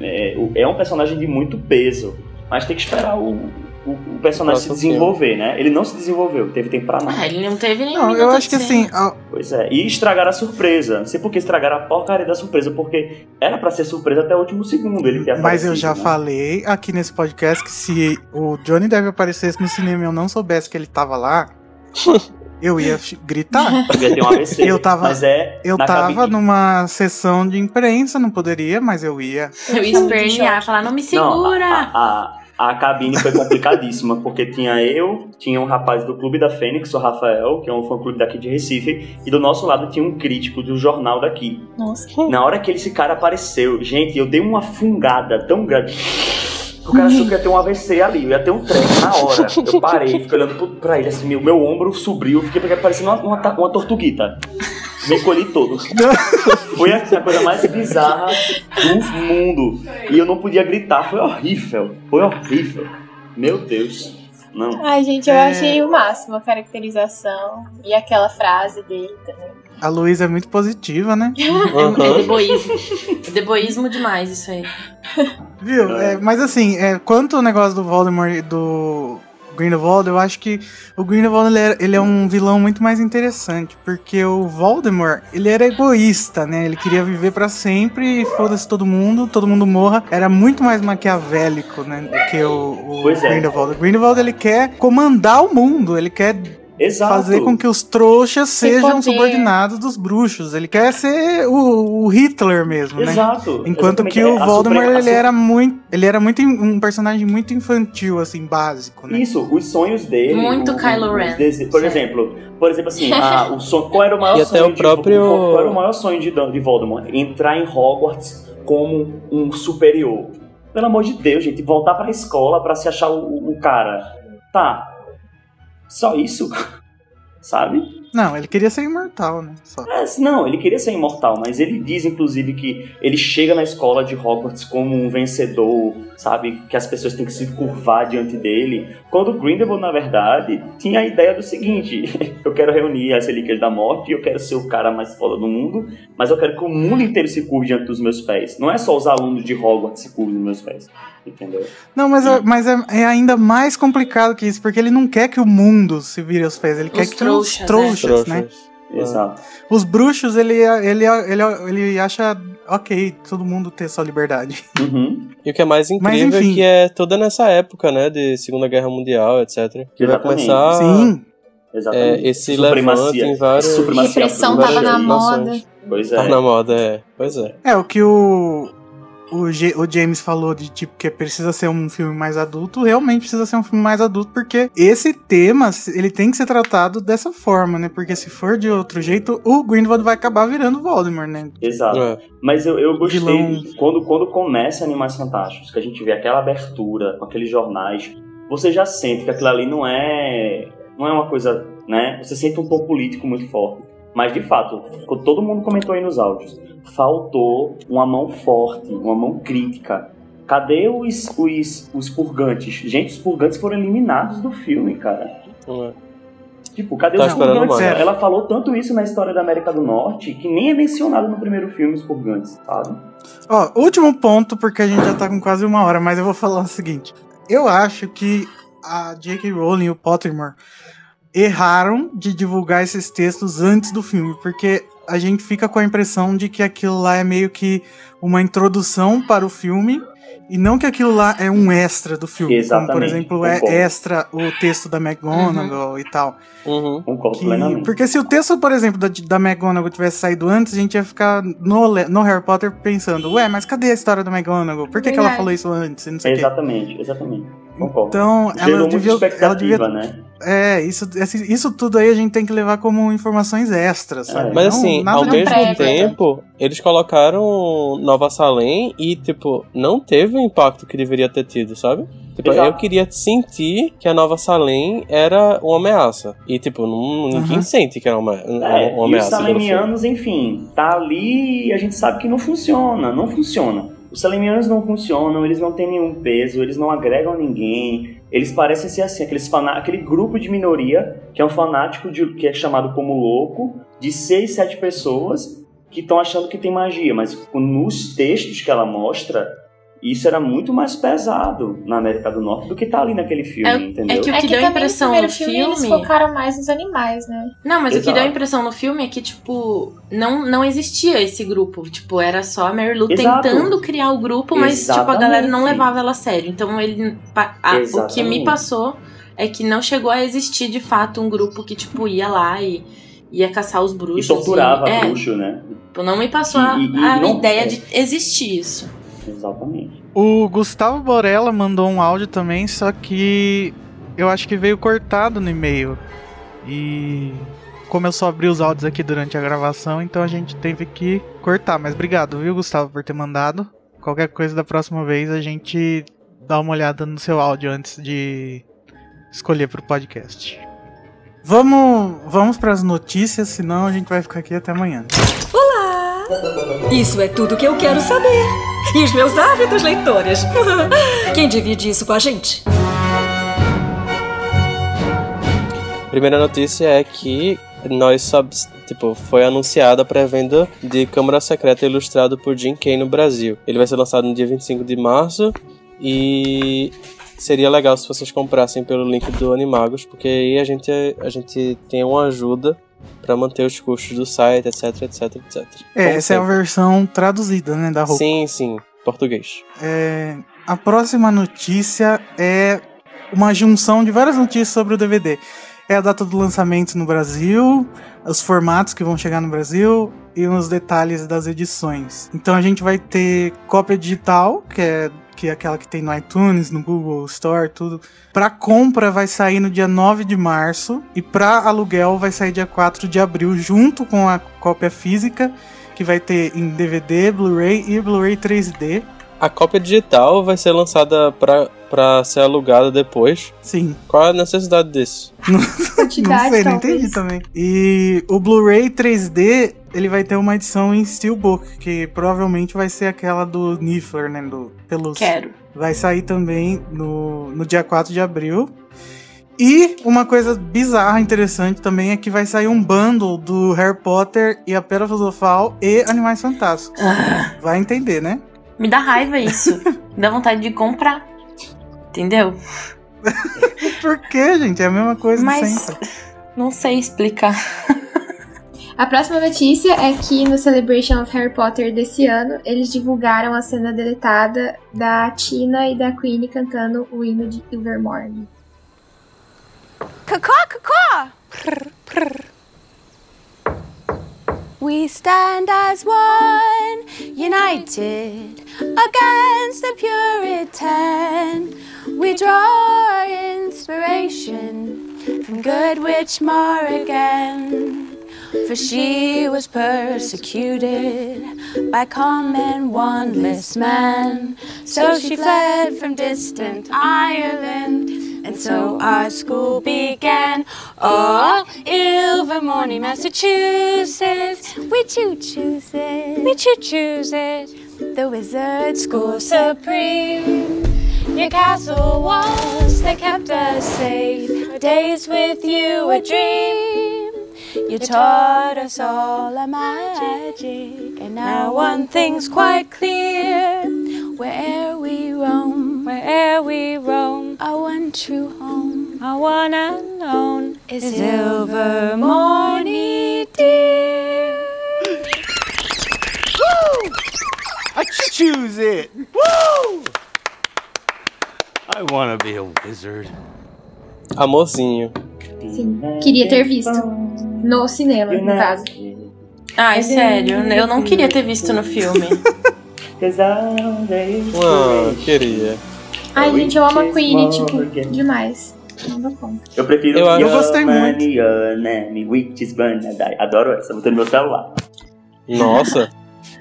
É, é um personagem de muito peso, mas tem que esperar o, o, o personagem se desenvolver, né? Ele não se desenvolveu, teve tempo pra nada. Ah, ele não teve nenhum Não, eu acho que assim, a- Pois é, e estragaram a surpresa. Não sei por que estragaram a porcaria da surpresa, porque era pra ser surpresa até o último segundo. Ele ter mas eu já né? falei aqui nesse podcast que se o Johnny Depp aparecesse no cinema e eu não soubesse que ele tava lá, eu ia gritar. Ter um AVC. Eu tava- Mas é. Eu tava cabine. numa sessão de imprensa, não poderia, mas eu ia. Eu ia espernear, falar, não me Não, segura! a, a, a cabine foi complicadíssima, porque tinha eu, tinha um rapaz do Clube da Fênix, o Rafael, que é um fã-clube daqui de Recife, e do nosso lado tinha um crítico do jornal daqui. Nossa. Na hora que esse cara apareceu, gente, eu dei uma fungada tão grande. que O cara achou que ia ter um AVC ali, ia ter um treco na hora. Eu parei, fiquei olhando pra ele, assim, meu, meu ombro subiu, fiquei parecendo uma, uma, uma tortuguita. Me encolhi todo. Foi assim, a coisa mais bizarra do mundo. E eu não podia gritar, foi horrível. Foi horrível. Meu Deus. Não. Ai, gente, eu É. achei o máximo a caracterização e aquela frase dele também. A Luísa é muito positiva, né? É Uhum. deboísmo. É deboísmo demais isso aí. Viu? É, mas assim, é, quanto ao negócio do Voldemort e do Grindelwald, eu acho que o Grindelwald ele é, ele é um vilão muito mais interessante, porque o Voldemort, ele era egoísta, né? Ele queria viver pra sempre e foda-se todo mundo, todo mundo morra. Era muito mais maquiavélico, né, do que o, o é. Grindelwald. O Grindelwald, ele quer comandar o mundo, ele quer Exato. fazer com que os trouxas sejam poder. subordinados dos bruxos. Ele quer ser o, o Hitler mesmo, né? Exato. Enquanto Exatamente. que o A Voldemort ele su- era muito, ele era muito um personagem muito infantil assim, básico, né? Isso, os sonhos dele. Muito o- Kylo Ren. dese- Por exemplo, por exemplo assim, a- o sonho, qual era o maior E até sonho o próprio- de qual era o maior sonho de, de Voldemort? Entrar em Hogwarts como um superior. Pelo amor de Deus, gente, voltar pra escola pra se achar o- o cara. Tá. Só isso? Sabe? Não, ele queria ser imortal, né? É, não, ele queria ser imortal, mas ele diz, inclusive, que ele chega na escola de Hogwarts como um vencedor, sabe? Que as pessoas têm que se curvar diante dele. Quando o Grindelwald, na verdade, tinha a ideia do seguinte: eu quero reunir as relíquias da morte, eu quero ser o cara mais foda do mundo, mas eu quero que o mundo inteiro se curve diante dos meus pés. Não é só os alunos de Hogwarts se curvem nos meus pés. Entendeu? Não, mas, é, mas é, é ainda mais complicado que isso, porque ele não quer que o mundo se vire aos pés, ele quer que trouxas, os né? trouxas, né? Trouxas. Exato. Os bruxos, ele, ele, ele, ele acha ok, todo mundo ter sua liberdade. Uhum. E o que é mais Mas, incrível enfim. é que é toda nessa época, né, de Segunda Guerra Mundial, etc. Que vai começar Sim, Exatamente. é, esse Supremacia- levante em várias... supremacia Repressão tava na moda. Pois é. Tá na moda, é. Pois é. é o que o, o, G- o James falou de tipo que precisa ser um filme mais adulto, realmente precisa ser um filme mais adulto, porque esse tema, ele tem que ser tratado dessa forma, né? Porque se for de outro jeito, o Grindelwald vai acabar virando Voldemort, né? Exato. É. Mas eu, eu gostei Vilão. quando, quando começa Animais Fantásticos, que a gente vê aquela abertura com aqueles jornais, você já sente que aquilo ali não é não é uma coisa, né? Você sente um tom político muito forte. Mas de fato, todo mundo comentou aí nos áudios, faltou uma mão forte, uma mão crítica. Cadê os, os, os purgantes? Gente, os purgantes foram eliminados do filme, cara. É. Tipo, cadê Tá os purgantes? mais. Ela falou tanto isso na história da América do Norte que nem é mencionado no primeiro filme os purgantes, sabe? Ó, último ponto, porque a gente já tá com quase uma hora, mas eu vou falar o seguinte. Eu acho que a J.K. Rowling e o Pottermore erraram de divulgar esses textos antes do filme, porque a gente fica com a impressão de que aquilo lá é meio que uma introdução para o filme e não que aquilo lá é um extra do filme, como por Exatamente, exemplo é extra o texto da McGonagall e tal. Uhum. Que- porque se o texto, por exemplo, da, da McGonagall tivesse saído antes, a gente ia ficar no, no Harry Potter pensando, ué, mas cadê a história da McGonagall? Por que, que ela Verdade. falou isso antes? Não sei o quê. Exatamente, exatamente. Concordo. Então, Gerou ela muita devia, ela expectativa, devia. né? É, isso, isso tudo aí a gente tem que levar como informações extras, sabe? É. Mas Não- assim, ao mesmo prévia. tempo, eles colocaram Nova Salem e, tipo, não teve o impacto que deveria ter tido, sabe? Tipo, Exato. eu queria sentir que a Nova Salem era uma ameaça. E, tipo, não, ninguém Uhum. sente que era uma, uma, É, uma e os ameaça. pelo filme. salemianos, enfim, tá ali e a gente sabe que não funciona, não funciona. Os salemianos não funcionam, eles não têm nenhum peso, eles não agregam ninguém. Eles parecem ser assim, aqueles aquele grupo de minoria que é um fanático de, que é chamado como louco, de seis, sete pessoas que estão achando que tem magia, mas nos textos que ela mostra, isso era muito mais pesado na América do Norte do que tá ali naquele filme, É- entendeu? é que o É que deu também impressão no no filme, eles filme- focaram mais nos animais, né? Não, mas o que Exato. deu a impressão no filme é que, tipo, não, não existia esse grupo. Tipo, era só a Mary Lou Exato. tentando criar o grupo, mas, tipo, a galera não Exatamente. levava ela a sério. Então, ele. a- o que Exatamente. me passou é que não chegou a existir, de fato, um grupo que, tipo, ia lá e ia caçar os E bruxos. torturava é, bruxo, né? tipo, não me passou a, E- e a não- ideia é. de existir isso. Exatamente. O Gustavo Borella mandou um áudio também, só que eu acho que veio cortado no e-mail. E como eu só abri os áudios aqui durante a gravação, então a gente teve que cortar. Mas obrigado, viu, Gustavo, por ter mandado. Qualquer coisa da próxima vez a gente dá uma olhada no seu áudio antes de escolher pro podcast. Vamos, vamos para as notícias, senão a gente vai ficar aqui até amanhã. Isso é tudo que eu quero saber. E os meus hábitos leitores. Quem divide isso com a gente? Primeira notícia é que nós subs, tipo, foi anunciada a pré-venda de Câmara Secreta ilustrado por Jim Kay no Brasil. Ele vai ser lançado no dia 25 de março e seria legal se vocês comprassem pelo link do Animagos, porque aí a gente, a gente tem uma ajuda para manter os custos do site, etc, etc, etc. É, Como essa é a sempre. versão traduzida, né, da roupa. Sim, sim, português. É, a próxima notícia é uma junção de várias notícias sobre o DVD. É a data do lançamento no Brasil, os formatos que vão chegar no Brasil e os detalhes das edições. Então a gente vai ter cópia digital, que é, que é aquela que tem no iTunes, no Google Store, tudo. Para compra vai sair no dia 9 de março e para aluguel vai sair dia 4 de abril, junto com a cópia física, que vai ter em DVD, Blu-ray e Blu-ray 3D. A cópia digital vai ser lançada para ser alugada depois. Sim. Qual a necessidade disso? Quantidade, não sei, não entendi também. E o Blu-ray 3D, ele vai ter uma edição em Steelbook, que provavelmente vai ser aquela do Niffler, né, do Pelúcia. Quero. Vai sair também no, no dia 4 de abril. E uma coisa bizarra, interessante também, é que vai sair um bundle do Harry Potter e a Pedra Filosofal e Animais Fantásticos. Ah, Vai entender, né? Me dá raiva isso. me dá vontade de comprar. Entendeu? Por quê, gente? É a mesma coisa Mas sempre. não sei explicar. A próxima notícia é que no Celebration of Harry Potter desse ano, eles divulgaram a cena deletada da Tina e da Queenie cantando o hino de Ilvermorny. Caw, caw, We stand as one, united against the Puritan. We draw inspiration from Good Witch Morrigan. For she was persecuted by common wandless men. So she fled from distant Ireland, and so our school began. Oh, Ilvermorny, Massachusetts, we choo choose it, we choo choose it. The wizard school supreme. Your castle walls, they kept us safe. Days with you a dream. You taught us all a magic, and now one thing's quite clear. Where'er we roam, where'er we roam, our one true home, our one unknown is Silvermorny, dear. Woo! I choose it. Woo! I wanna be a wizard. Amorzinho. Sim, queria ter visto. No cinema, no caso. Ai, sério, eu não queria ter visto no filme. Ah, queria. Ai, gente, eu amo a Queenie, tipo, demais. Não dou conta. Eu prefiro Eu- eu gostei muito. Banadai. Adoro essa, botando no meu celular. Nossa.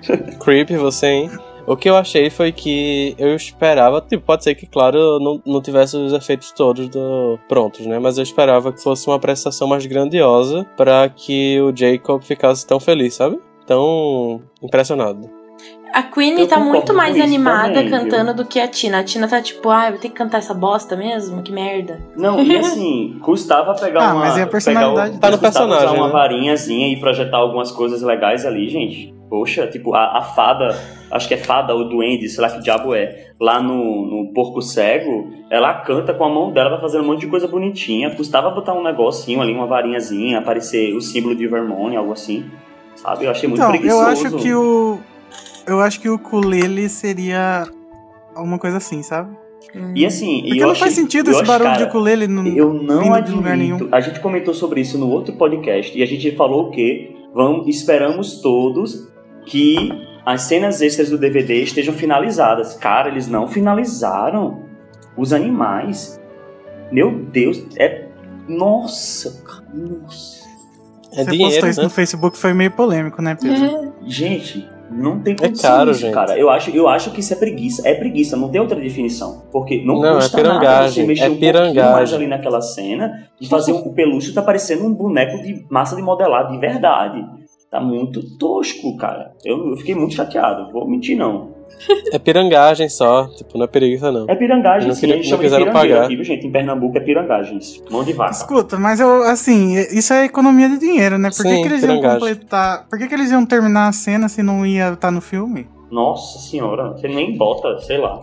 Creepy você, hein? O que eu achei foi que eu esperava, tipo, pode ser que, claro, não, não tivesse os efeitos todos do, prontos, né? Mas eu esperava que fosse uma prestação mais grandiosa pra que o Jacob ficasse tão feliz, sabe? Tão impressionado. A Queenie Eu tá muito mais animada também, viu? cantando do que a Tina. A Tina tá tipo, ai, vou ter que cantar essa bosta mesmo? Que merda. Não, e assim, custava pegar Ah, uma. mas é a personalidade pegar o- Tá no personagem, usar uma né? varinhazinha e projetar algumas coisas legais ali, gente. Poxa, tipo, a, a fada, acho que é fada ou duende, sei lá que diabo é, lá no, no Porco Cego, ela canta com a mão dela, vai fazendo um monte de coisa bonitinha. Custava botar um negocinho ali, uma varinhazinha, aparecer o símbolo de Vermont, algo assim. Sabe? Eu achei muito Então, eu preguiçoso. acho que o. Eu acho que o ukulele seria alguma coisa assim, sabe? E assim, Porque e eu não achei- faz sentido eu esse acho, barulho cara, de ukulele no, Eu não vindo de lugar admito. nenhum. A gente comentou sobre isso no outro podcast e a gente falou o quê? Vamos, esperamos todos que as cenas extras do DVD estejam finalizadas. Cara, eles não finalizaram os animais. Meu Deus, é. Nossa, cara, nossa. É Você dinheiro, postou isso né? no Facebook, foi meio polêmico, né, Pedro? Gente, não tem condição caro, isso, gente. cara. Eu acho, eu acho que isso é preguiça. É preguiça, não tem outra definição. Porque não, Não, é custa nada pirangagem, você mexer é um pouquinho mais ali naquela cena e fazer o peluche tá parecendo um boneco de massa de modelar de verdade. Tá muito tosco, cara. Eu, eu fiquei muito chateado. Vou mentir, não. É pirangagem só, tipo, não é preguiça não. É pirangagem, Não sim. queria- a gente não chama de quiseram pagar. aqui, viu, gente? Em Pernambuco é pirangagem isso. Mão de vaca. Escuta, mas eu, assim, isso é economia de dinheiro, né? Por que, Sim, que eles iam pirangagem. completar. Por que, que eles iam terminar a cena se não ia estar no filme? Nossa senhora, você nem bota, sei lá.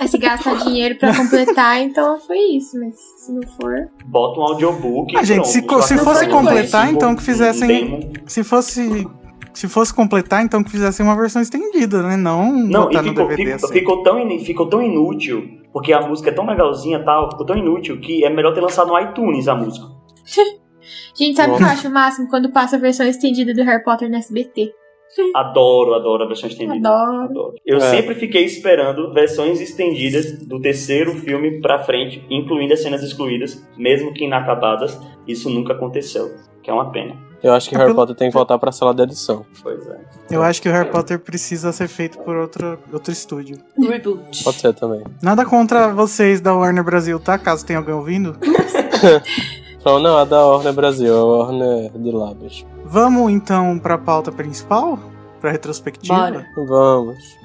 Aí se gastar dinheiro pra completar, então foi isso. Mas se não for. Bota um audiobook. Ah, gente, se, se fosse completar, então que fizessem. demo. Se fosse. Se fosse completar, então que fizessem uma versão estendida, né? Não, Não, botar e no ficou, DVD ficou, assim. ficou tão, in- ficou tão inútil, porque a música é tão legalzinha e tal, ficou tão inútil que é melhor ter lançado no iTunes a música. Gente, sabe o que eu acho o máximo? Quando passa a versão estendida do Harry Potter no SBT. Adoro, adoro a versão estendida. Adoro. Adoro. Eu É. sempre fiquei esperando versões estendidas do terceiro filme pra frente, incluindo as cenas excluídas, mesmo que inacabadas. Isso nunca aconteceu, que é uma pena. Eu acho que É Harry pelo- Potter tem que voltar pra sala de edição. Pois é. Eu acho que o Harry Potter precisa ser feito por outro, outro estúdio. Reboot. Pode ser também. Nada contra vocês da Warner Brasil, tá? Caso tenha alguém ouvindo. Não, não, a da Warner Brasil, a Warner de Lábios. Vamos então pra pauta principal? Pra retrospectiva? Bora. Vamos.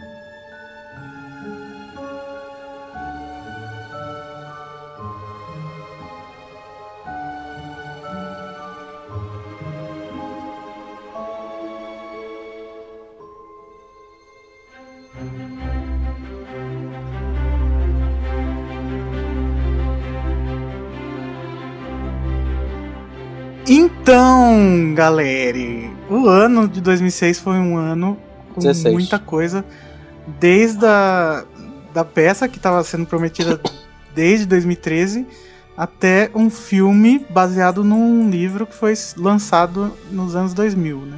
Então, galera, o ano de 2006 foi um ano com 16. muita coisa. Desde a da peça que estava sendo prometida desde 2013 até um filme baseado num livro que foi lançado nos anos 2000, né?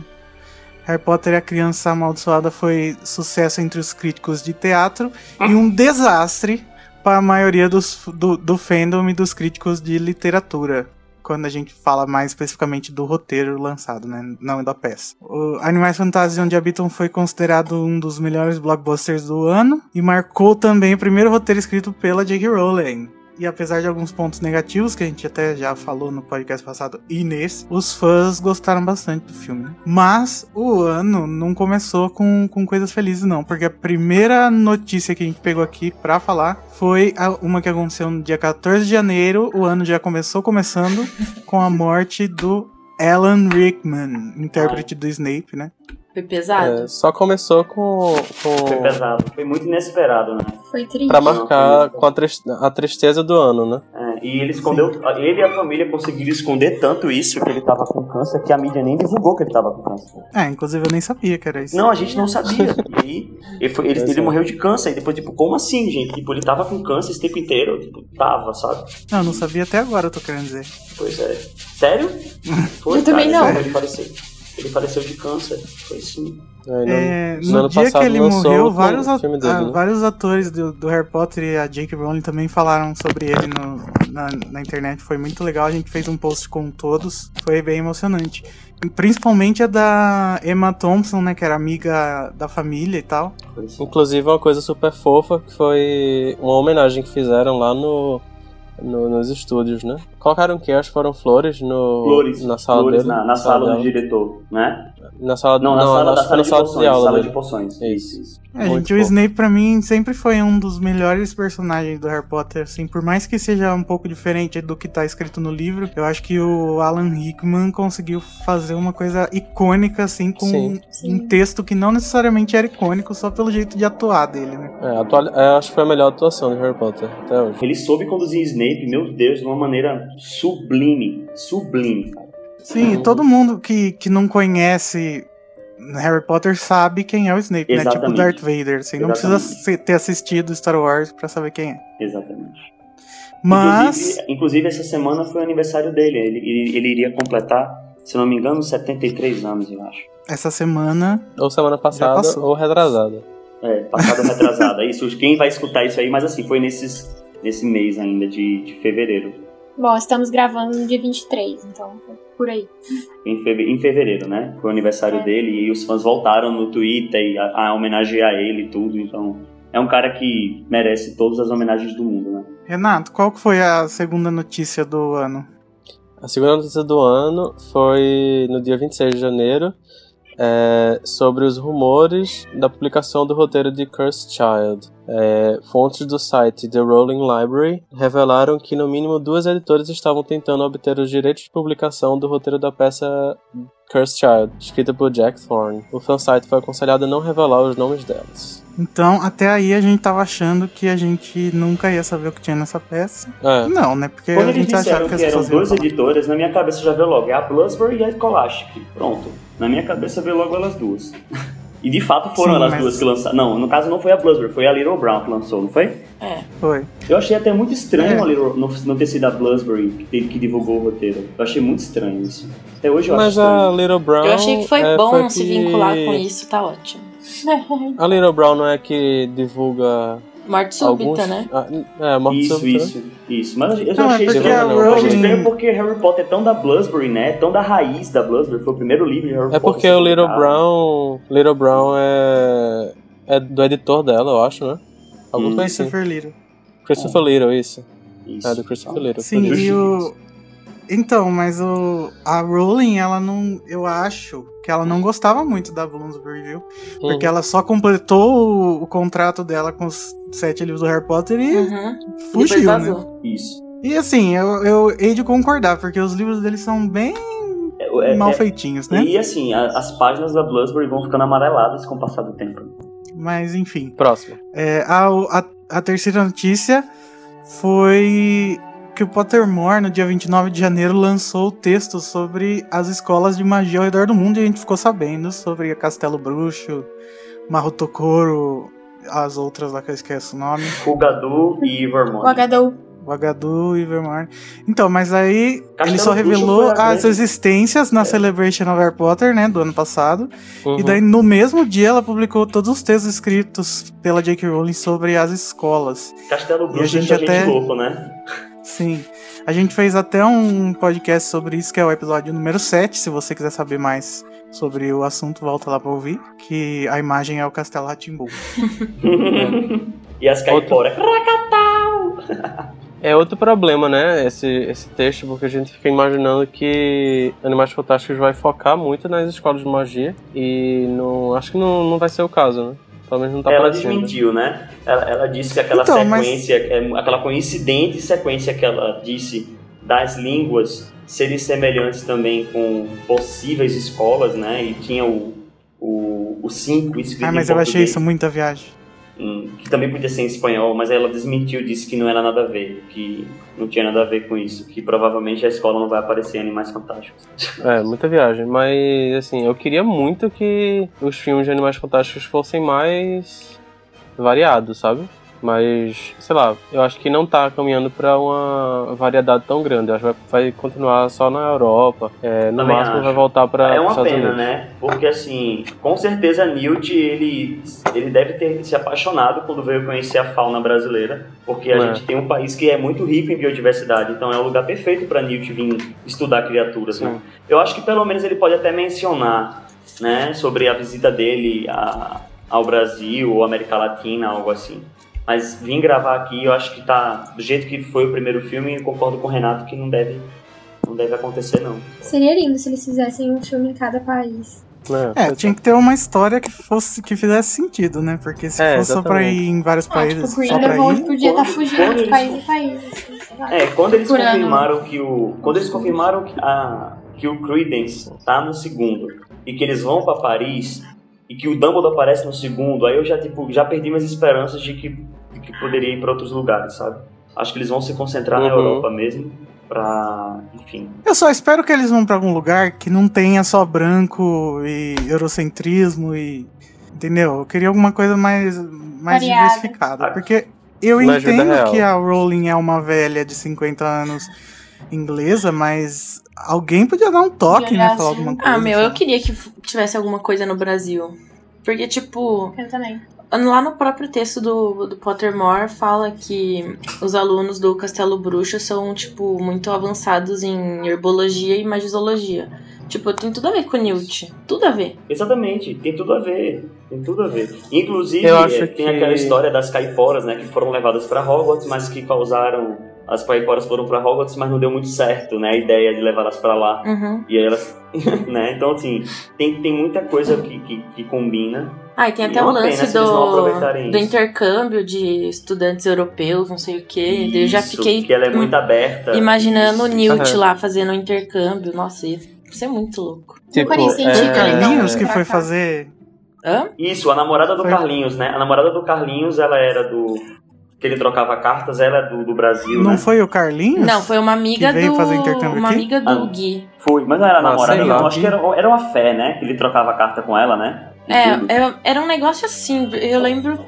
Harry Potter e a Criança Amaldiçoada foi sucesso entre os críticos de teatro e um desastre para a maioria dos, do, do fandom e dos críticos de literatura. Quando a gente fala mais especificamente do roteiro lançado, né? Não da peça. O Animais Fantásticos Onde Habitam foi considerado um dos melhores blockbusters do ano e marcou também o primeiro roteiro escrito pela J.K. Rowling. E apesar de alguns pontos negativos, que a gente até já falou no podcast passado e nesse, os fãs gostaram bastante do filme. né? Mas o ano não começou com, com coisas felizes, não. Porque a primeira notícia que a gente pegou aqui pra falar foi a- uma que aconteceu no dia 14 de janeiro. O ano já começou começando com a morte do Alan Rickman, intérprete do Snape, né? Foi pesado? É, só começou com. com... Foi pesado. Foi muito inesperado, né? Foi triste. Pra marcar com a, tris- a tristeza do ano, né? É, e ele escondeu. Ele e a família conseguiram esconder tanto isso que ele tava com câncer que a mídia nem divulgou que ele tava com câncer. É, inclusive eu nem sabia que era isso. Não, a gente não sabia. E aí, ele, foi- ele, ele é. morreu de câncer. E depois, tipo, como assim, gente? Tipo, ele tava com câncer esse tempo inteiro. Tipo, tava, sabe? Não, não sabia até agora, eu tô querendo dizer. Pois é. Sério? Foi, Eu também cara, não. Ele faleceu. Ele faleceu de câncer. Foi sim. No- É, no no dia que ele morreu, vários, a- dele, ah, né? vários atores do, do Harry Potter e a J.K. Rowling também falaram sobre ele no- na, na internet. Foi muito legal, a gente fez um post com todos, foi bem emocionante. E Principalmente a da Emma Thompson, né, que era amiga da família e tal. Inclusive uma coisa super fofa que foi uma homenagem que fizeram lá no, no- nos estúdios, né? Colocaram o que? Que foram flores no Flores. na sala flores dele, na, na sala do diretor, né? Na sala Não, na sala, foi sala na de poções. aula Sala de poções. Isso. isso. É, Muito gente, o fofo. Snape pra mim sempre foi um dos melhores personagens do Harry Potter, assim, por mais que seja um pouco diferente do que tá escrito no livro, eu acho que o Alan Rickman conseguiu fazer uma coisa icônica, assim, com Sim. um texto que não necessariamente era icônico, só pelo jeito de atuar dele, né? É, atual- é, acho que foi a melhor atuação de Harry Potter até hoje. Ele soube conduzir Snape, meu Deus, de uma maneira sublime. Sublime, cara. Sim, e todo mundo que, que não conhece Harry Potter sabe quem é o Snape, né? Tipo Exatamente. Darth Vader, assim, não precisa Exatamente. ter assistido Star Wars pra saber quem é. Exatamente. Mas, Inclusive, inclusive, essa semana foi o aniversário dele. Ele, ele, ele iria completar, se não me engano, 73 anos, eu acho. essa semana, Ou semana passada ou retrasada. É, passado retrasada. Isso, quem vai escutar isso aí, mas assim, foi nesses, nesse mês ainda de, de fevereiro. Bom, estamos gravando no dia 23, então por aí. Em, feve- em fevereiro, né? Foi o aniversário É. dele e os fãs voltaram no Twitter e a, a homenagear ele e tudo. Então, é um cara que merece todas as homenagens do mundo, né? Renato, qual que foi a segunda notícia do ano? A segunda notícia do ano foi no dia 26 de janeiro, é, sobre os rumores da publicação do roteiro de Cursed Child. É, fontes do site The Rolling Library revelaram que no mínimo duas editoras estavam tentando obter os direitos de publicação do roteiro da peça Cursed Child, escrita por Jack Thorne. O fansite foi aconselhado a não revelar os nomes delas. Então, até aí a gente tava achando que a gente nunca ia saber o que tinha nessa peça. É, Não, né? Porque Quando a eles gente achava disseram que que as eram duas editoras, na minha cabeça já veio logo. É a Bloomsbury e a Scholastic. Pronto. Na minha cabeça veio logo elas duas. E de fato foram Sim, elas mas- duas que lançaram. Não, no caso não foi a Bloomsbury, foi a Little Brown que lançou, não foi? É. Foi. Eu achei até muito estranho É. a Little, não, não ter sido a Bloomsbury que, que divulgou o roteiro. Eu achei muito estranho isso. Até hoje eu mas acho a estranho. Little Brown. Eu achei que foi é, bom foi se que- vincular com isso, tá ótimo. A Little Brown não é que divulga Morte súbita, alguns. né? Ah, é, morte Isso, súbita, isso, isso. Mas eu Não, é achei porque estranho. Eu achei estranho porque Harry Potter é tão da Bloomsbury, né? Tão da raiz da Bloomsbury. Foi o primeiro livro de Harry É Potter. porque a ser o Little publicado. Brown. Little Brown é. É do editor dela, eu acho, né? Alguma Hum. coisa assim. Christopher Little. Christopher Little, isso. Isso. É do Christopher Little. Sim, e o. Então, mas o. A Rowling, ela não. Eu acho que ela não gostava muito da Bloomsbury, viu? Porque Uhum. ela só completou o, o contrato dela com os sete livros do Harry Potter e Uhum. fugiu, né? Isso. E assim, eu, eu hei de concordar, porque os livros deles são bem É, é- mal é- feitinhos, né? E assim, a- as páginas da Bloomsbury vão ficando amareladas com o passar do tempo. Mas enfim. Próximo. É, a, a, a terceira notícia foi que o Pottermore, no dia 29 de janeiro, lançou o texto sobre as escolas de magia ao redor do mundo e a gente ficou sabendo sobre Castelo Bruxo, Marrotocoro, as outras lá que eu esqueço o nome. Fugadu e Vermont. O Agadou. O Agadu e Vermont. Então, mas aí Castelo ele só revelou as existências na Celebration of Harry Potter, né, do ano passado. Uhum. E daí, no mesmo dia, ela publicou todos os textos escritos pela J.K. Rowling sobre as escolas. Castelo E a Bruxo gente deixa a gente até- louco, né? Sim. A gente fez até um podcast sobre isso, que é o episódio número 7. Se você quiser saber mais sobre o assunto, volta lá pra ouvir. Que a imagem é o Castelo Ratimbu. e as caiporas. É outro problema, né? Esse, esse texto, porque a gente fica imaginando que Animais Fantásticos vai focar muito nas escolas de magia. E não, acho que não, não vai ser o caso, né? Pelo menos não tá ela parecendo. desmentiu, né? Ela, ela disse que aquela Então, mas- sequência, é, aquela coincidente sequência que ela disse das línguas serem semelhantes também com possíveis escolas, né? E tinha o, o, o cinco escrito Ah, mas em eu achei isso muita viagem. Que também podia ser em espanhol, mas ela desmentiu, disse que não era nada a ver, que não tinha nada a ver com isso, que provavelmente a escola não vai aparecer em Animais Fantásticos. É, muita viagem. Mas, assim, eu queria muito que os filmes de Animais Fantásticos fossem mais variados, sabe? Mas, sei lá, eu acho que não tá caminhando pra uma variedade tão grande. Eu acho que vai, vai continuar só na Europa. É, no Também máximo acho. vai voltar pra É uma Estados pena, Unidos. né? Porque assim, com certeza Newt, ele, ele deve ter se apaixonado quando veio conhecer a fauna brasileira, porque a É. gente tem um país que é muito rico em biodiversidade, então é o lugar perfeito para Newt vir estudar criaturas, né? Eu acho que pelo menos ele pode até mencionar, né, sobre a visita dele a, ao Brasil ou América Latina, algo assim. Mas vim gravar aqui, eu acho que tá do jeito que foi o primeiro filme, eu concordo com o Renato que não deve não deve acontecer não. Seria lindo se eles fizessem um filme em cada país. É, tinha que ter uma história que fosse que fizesse sentido, né? Porque se É, fosse só pra exatamente. ir em vários Ah, países, tipo, o só pra ir. podia estar Quando- fugindo de eles- país em país. assim. É, quando eles confirmaram que o. Quando eles confirmaram que, a, que o Credence tá no segundo e que eles vão pra Paris e que o Dumbledore aparece no segundo, aí eu já, tipo, já perdi minhas esperanças de que, que poderia ir pra outros lugares, sabe? Acho que eles vão se concentrar na Uhum. Europa mesmo pra. Enfim. Eu só espero que eles vão pra algum lugar que não tenha só branco e eurocentrismo e. Entendeu? Eu queria alguma coisa mais, mais Variada. diversificada. Porque eu entendo que a Rowling é uma velha de 50 anos inglesa, mas alguém podia dar um toque, né? Falar alguma coisa. Ah, meu, eu queria que tivesse alguma coisa no Brasil. Porque, tipo, Eu também. Lá no próprio texto do, do Pottermore fala que os alunos do Castelo Bruxo são, tipo, muito avançados em herbologia e magisologia. Tipo, tem tudo a ver com o Newt. Tudo a ver. Exatamente, tem tudo a ver. Tem tudo a ver. Inclusive, Eu acho é, tem que- aquela história das caiporas, né? Que foram levadas pra Hogwarts, mas que causaram. As caiporas foram pra Hogwarts, mas não deu muito certo, né? A ideia de levá-las pra lá. Uhum. E aí elas. né? Então, assim, tem, tem muita coisa que, que, que combina. Ah, e tem E até é o uma pena lance do, do isso. intercâmbio de estudantes europeus, não sei o quê. Eu já Isso, fiquei Que ela é muito aberta. imaginando o Isso. Newt Aham. lá fazendo um intercâmbio. Nossa, ia ser muito louco. Tipo, o é, Carlinhos que foi fazer. Hã? Isso, a namorada do Foi. Carlinhos, né? A namorada do Carlinhos, ela era do. Que ele trocava cartas, ela é do, do Brasil, Não né? foi o Carlinhos? Não, foi uma amiga Que veio do. fazer intercâmbio Uma aqui? amiga do Ah. Gui. Foi, mas não era Ah, namorada, sei não. Acho que era, era uma fé, né? Que ele trocava carta com ela, né? É, era um negócio assim, eu lembro.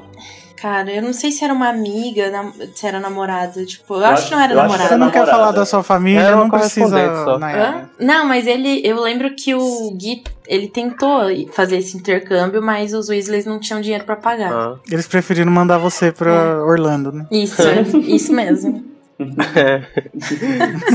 Cara, eu não sei se era uma amiga, se era namorada. Tipo, eu, acho que não era eu acho namorada. Você não quer namorada. falar da sua família, não precisa. só. Não, mas ele. Eu lembro que o Gui. Ele tentou fazer esse intercâmbio, mas os Weasleys não tinham dinheiro pra pagar. ah. Eles preferiram mandar você pra Orlando, né? Isso, isso mesmo.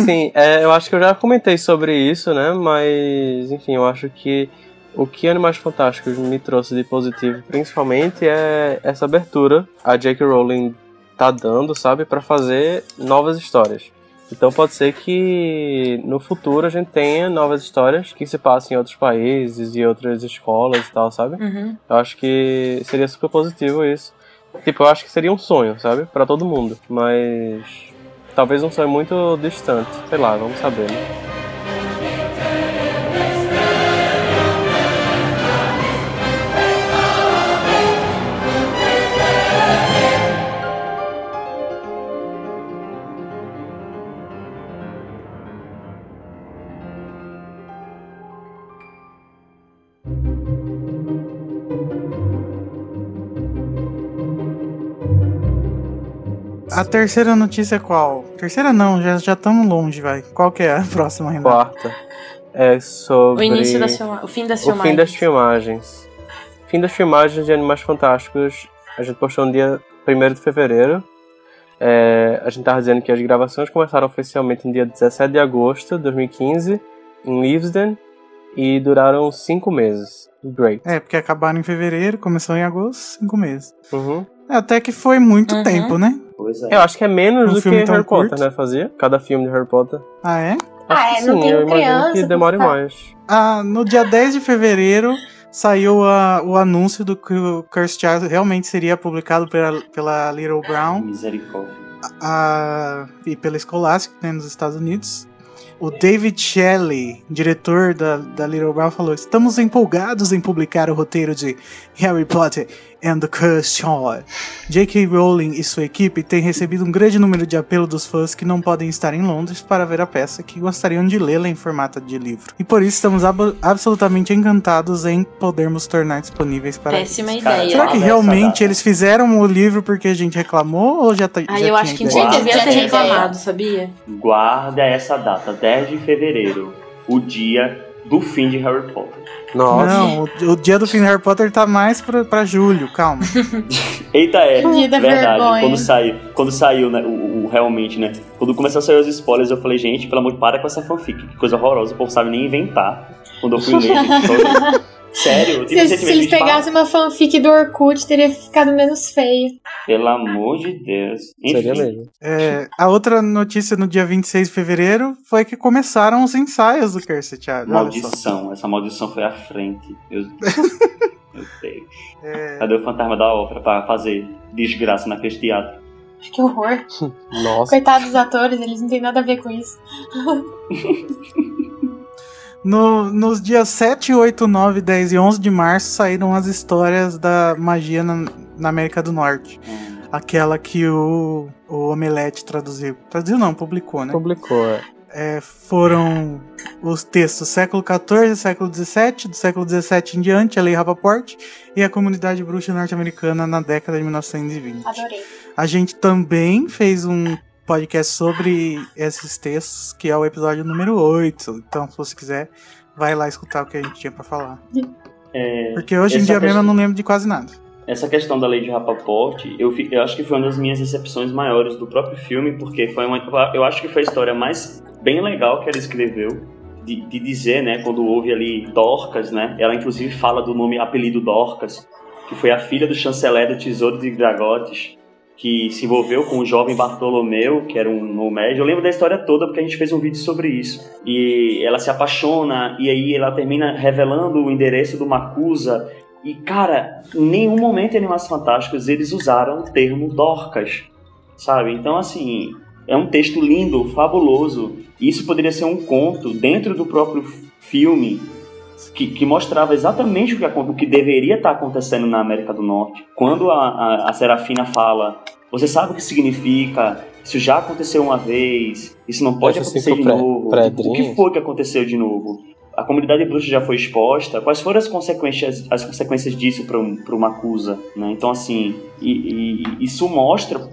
Sim, é, eu acho que eu já comentei sobre isso, né? Mas, enfim, eu acho que o que Animais Fantásticos me trouxe de positivo, principalmente, é essa abertura a J.K. Rowling tá dando, sabe, Pra fazer novas histórias. Então pode ser que no futuro a gente tenha novas histórias que se passem em outros países e outras escolas e tal, sabe? Uhum. Eu acho que seria super positivo isso. Tipo, eu acho que seria um sonho, sabe? Pra todo mundo. Mas. Talvez um sonho muito distante. Sei lá, vamos saber, né? A terceira notícia é qual? Terceira não, já já estamos longe, vai. Qual que é a próxima, Renato? Quarta. É sobre. O início das filma... o fim das O filmagens. fim das filmagens. Fim das filmagens de Animais Fantásticos. A gente postou no dia 1 de fevereiro. É, a gente tava dizendo que as gravações começaram oficialmente no dia 17 de agosto de 2015, em Leavesden, e duraram cinco meses. Great. É, porque acabaram em fevereiro, começou em agosto, cinco meses. Uhum. É, Até que foi muito Uhum. tempo, né? Pois é. Eu acho que é menos Um do que Harry Potter, curto. né? Fazia? Cada filme de Harry Potter. Ah, é? Ah, Acho que é, não sim, tem eu imagino criança que demore mais. Ah, no dia 10 de fevereiro saiu a- o anúncio do que o Cursed Child realmente seria publicado pela, pela Little Brown Misericórdia. a- e pela Scholastic, né, nos Estados Unidos. O David Shelley, diretor da, da Little Brown, falou: Estamos empolgados em publicar o roteiro de Harry Potter and the Cursed Child. J.K. Rowling e sua equipe têm recebido um grande número de apelo dos fãs que não podem estar em Londres para ver a peça que gostariam de lê-la em formato de livro. E por isso estamos ab- absolutamente encantados em podermos tornar disponíveis para Péssima eles. ideia. Será que realmente eles fizeram o livro porque a gente reclamou ou já tá Aí já eu tinha acho que ideia? ninguém devia ter reclamado, sabia? Guarda essa data, 10 de fevereiro, o dia do fim de Harry Potter. Nossa. Não, o, o dia do fim de Harry Potter tá mais pra, pra julho, calma. Eita, é, Dia da verdade. vergonha. Quando saiu, quando saiu, né, o, o- realmente, né? Quando começou a sair os spoilers, eu falei, gente, pelo amor de para com essa fanfic, que coisa horrorosa, o povo sabe nem inventar. Quando eu fui ler, sério, eu Se, se sentimento eles pegassem uma fanfic do Orkut, teria ficado menos feio. Pelo amor de Deus. Enfim, Seria mesmo. É, a outra notícia no dia 26 de fevereiro foi que começaram os ensaios do Cursed Child. maldição. Essa maldição foi à frente. Meu, meu Deus. É, Cadê o fantasma da ópera pra fazer desgraça naquele teatro? Que horror. Nossa. Coitados dos atores, eles não têm nada a ver com isso. no- nos dias 7, 8, 9, 10 e 11 de março saíram as histórias da magia na, na América do Norte. Aquela que o, o Omelete traduziu. Traduziu não, publicou, né? Publicou, é. É, foram os textos século XIV, século XVII, do século XVII em diante, a Lei Rappaport e a comunidade bruxa norte-americana na década de 1920. Adorei. A gente também fez um podcast sobre esses textos, que é o episódio número 8. Então, se você quiser, vai lá escutar o que a gente tinha pra falar. É, Porque hoje em dia mesmo questão- eu não lembro de quase nada. Essa questão da lei de Rappaport, eu, eu acho que foi uma das minhas decepções maiores do próprio filme, porque foi uma, eu acho que foi a história mais bem legal que ela escreveu, de, de dizer, né, quando houve ali Dorcas, né, ela inclusive fala do nome, apelido Dorcas, que foi a filha do chanceler do Tesouro de Dragotes, que se envolveu com o jovem Bartolomeu, que era um nomédio. Eu lembro da história toda porque a gente fez um vídeo sobre isso. E ela se apaixona, e aí ela termina revelando o endereço do Macusa. E, cara, em nenhum momento em Animais Fantásticos eles usaram o termo Dorcas, sabe? Então, assim, é um texto lindo, fabuloso. Isso poderia ser um conto dentro do próprio filme que, que mostrava exatamente o que, o que deveria estar acontecendo na América do Norte. Quando a, a, a Serafina fala, você sabe o que significa, isso já aconteceu uma vez, isso não pode acontecer de pré- novo. pré-Dream- o que foi que aconteceu de novo? A comunidade bruxa já foi exposta. Quais foram as consequências, as consequências disso para um, uma acusa? Né? Então, assim, e, e isso mostra